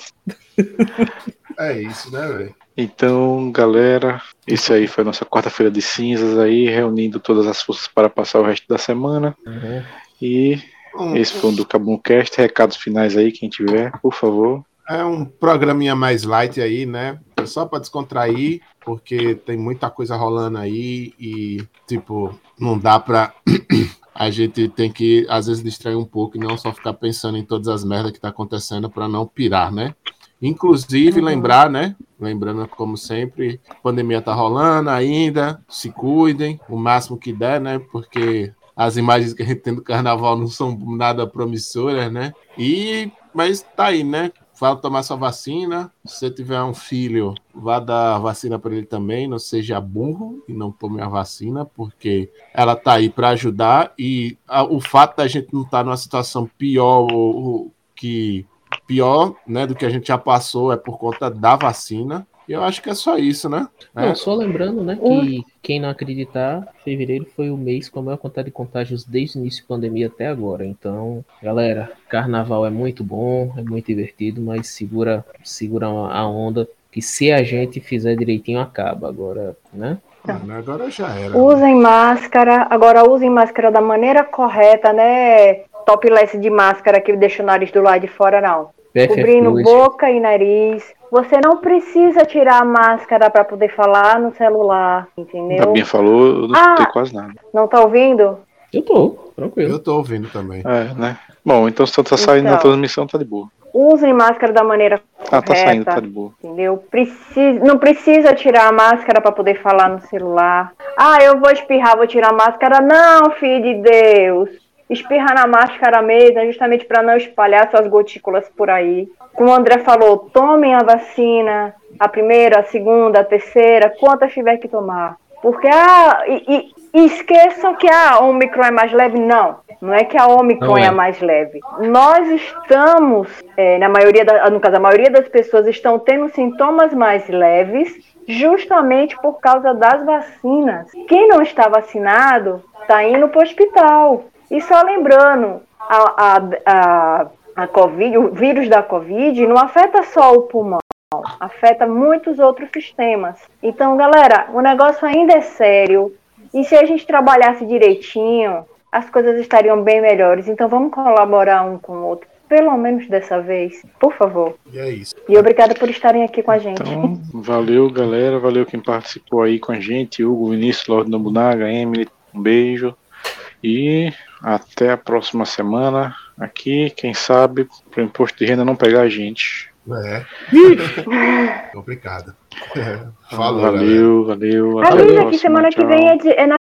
É isso, né, velho? Então, galera, isso aí foi a nossa quarta-feira de cinzas aí, reunindo todas as forças para passar o resto da semana. Uhum. E Hum. esse foi o do Cabuncast. Recados finais aí, quem tiver, por favor. É um programinha mais light aí, né? É Só para descontrair, porque tem muita coisa rolando aí e, tipo, não dá pra. A gente tem que, às vezes, distrair um pouco e não só ficar pensando em todas as merdas que tá acontecendo para não pirar, né? Inclusive, lembrar, né? Lembrando, como sempre, a pandemia tá rolando ainda, se cuidem o máximo que der, né? Porque as imagens que a gente tem do carnaval não são nada promissoras, né? E, mas tá aí, né? Fala tomar sua vacina. Se você tiver um filho, vá dar a vacina para ele também. Não seja burro e não tome a vacina, porque ela tá aí para ajudar. E a- o fato da gente não estar numa situação pior ou- ou que pior, né, do que a gente já passou é por conta da vacina. E eu acho que é só isso, né? Não, É. só lembrando, né, que quem não acreditar, fevereiro foi o mês com a maior quantidade de contágios desde o início da pandemia até agora. Então, galera, carnaval é muito bom, é muito divertido, mas segura, segura a onda, que se a gente fizer direitinho, acaba. Agora, né? Mano, agora já era. Usem máscara, agora usem máscara da maneira correta, né? Topless de máscara que deixa o nariz do lado de fora, não. Cobrindo PFF2. boca e nariz. Você não precisa tirar a máscara para poder falar no celular, A entendeu? Bia falou, eu não Ah! escutei quase nada. Não tá ouvindo? Eu tô, tranquilo. Eu tô ouvindo também. É, né? Bom, então se tá saindo na Então. transmissão, tá de boa. Usem máscara da maneira Ah, tá saindo, correta. tá de boa. Entendeu? Preci- Não precisa tirar a máscara para poder falar no celular. Ah, eu vou espirrar, vou tirar a máscara. Não, filho de Deus. Espirra na máscara mesmo, justamente para não espalhar suas gotículas por aí. Como o André falou, tomem a vacina, a primeira, a segunda, a terceira, quantas tiver que tomar. Porque, ah, e, e- esqueçam que a Omicron é mais leve. Não, não é que a Omicron é. é. mais leve. Nós estamos, é, na maioria, da, no caso, a maioria das pessoas estão tendo sintomas mais leves, justamente por causa das vacinas. Quem não está vacinado está indo para o hospital. E só lembrando, a, a, a, a COVID, o vírus da Covid não afeta só o pulmão afeta muitos outros sistemas. Então, galera, o negócio ainda é sério. E se a gente trabalhasse direitinho, as coisas estariam bem melhores. Então, vamos colaborar um com o outro, pelo menos dessa vez, por favor. E é isso. E obrigada por estarem aqui com a gente. Então, valeu, galera. Valeu quem participou aí com a gente. Hugo, Vinícius, Lorde Nobunaga, Emily, um beijo. E até a próxima semana. Aqui, quem sabe, para o imposto de renda não pegar a gente. É. Complicado. Falou, galera. valeu, valeu. Que semana que vem é, de- é na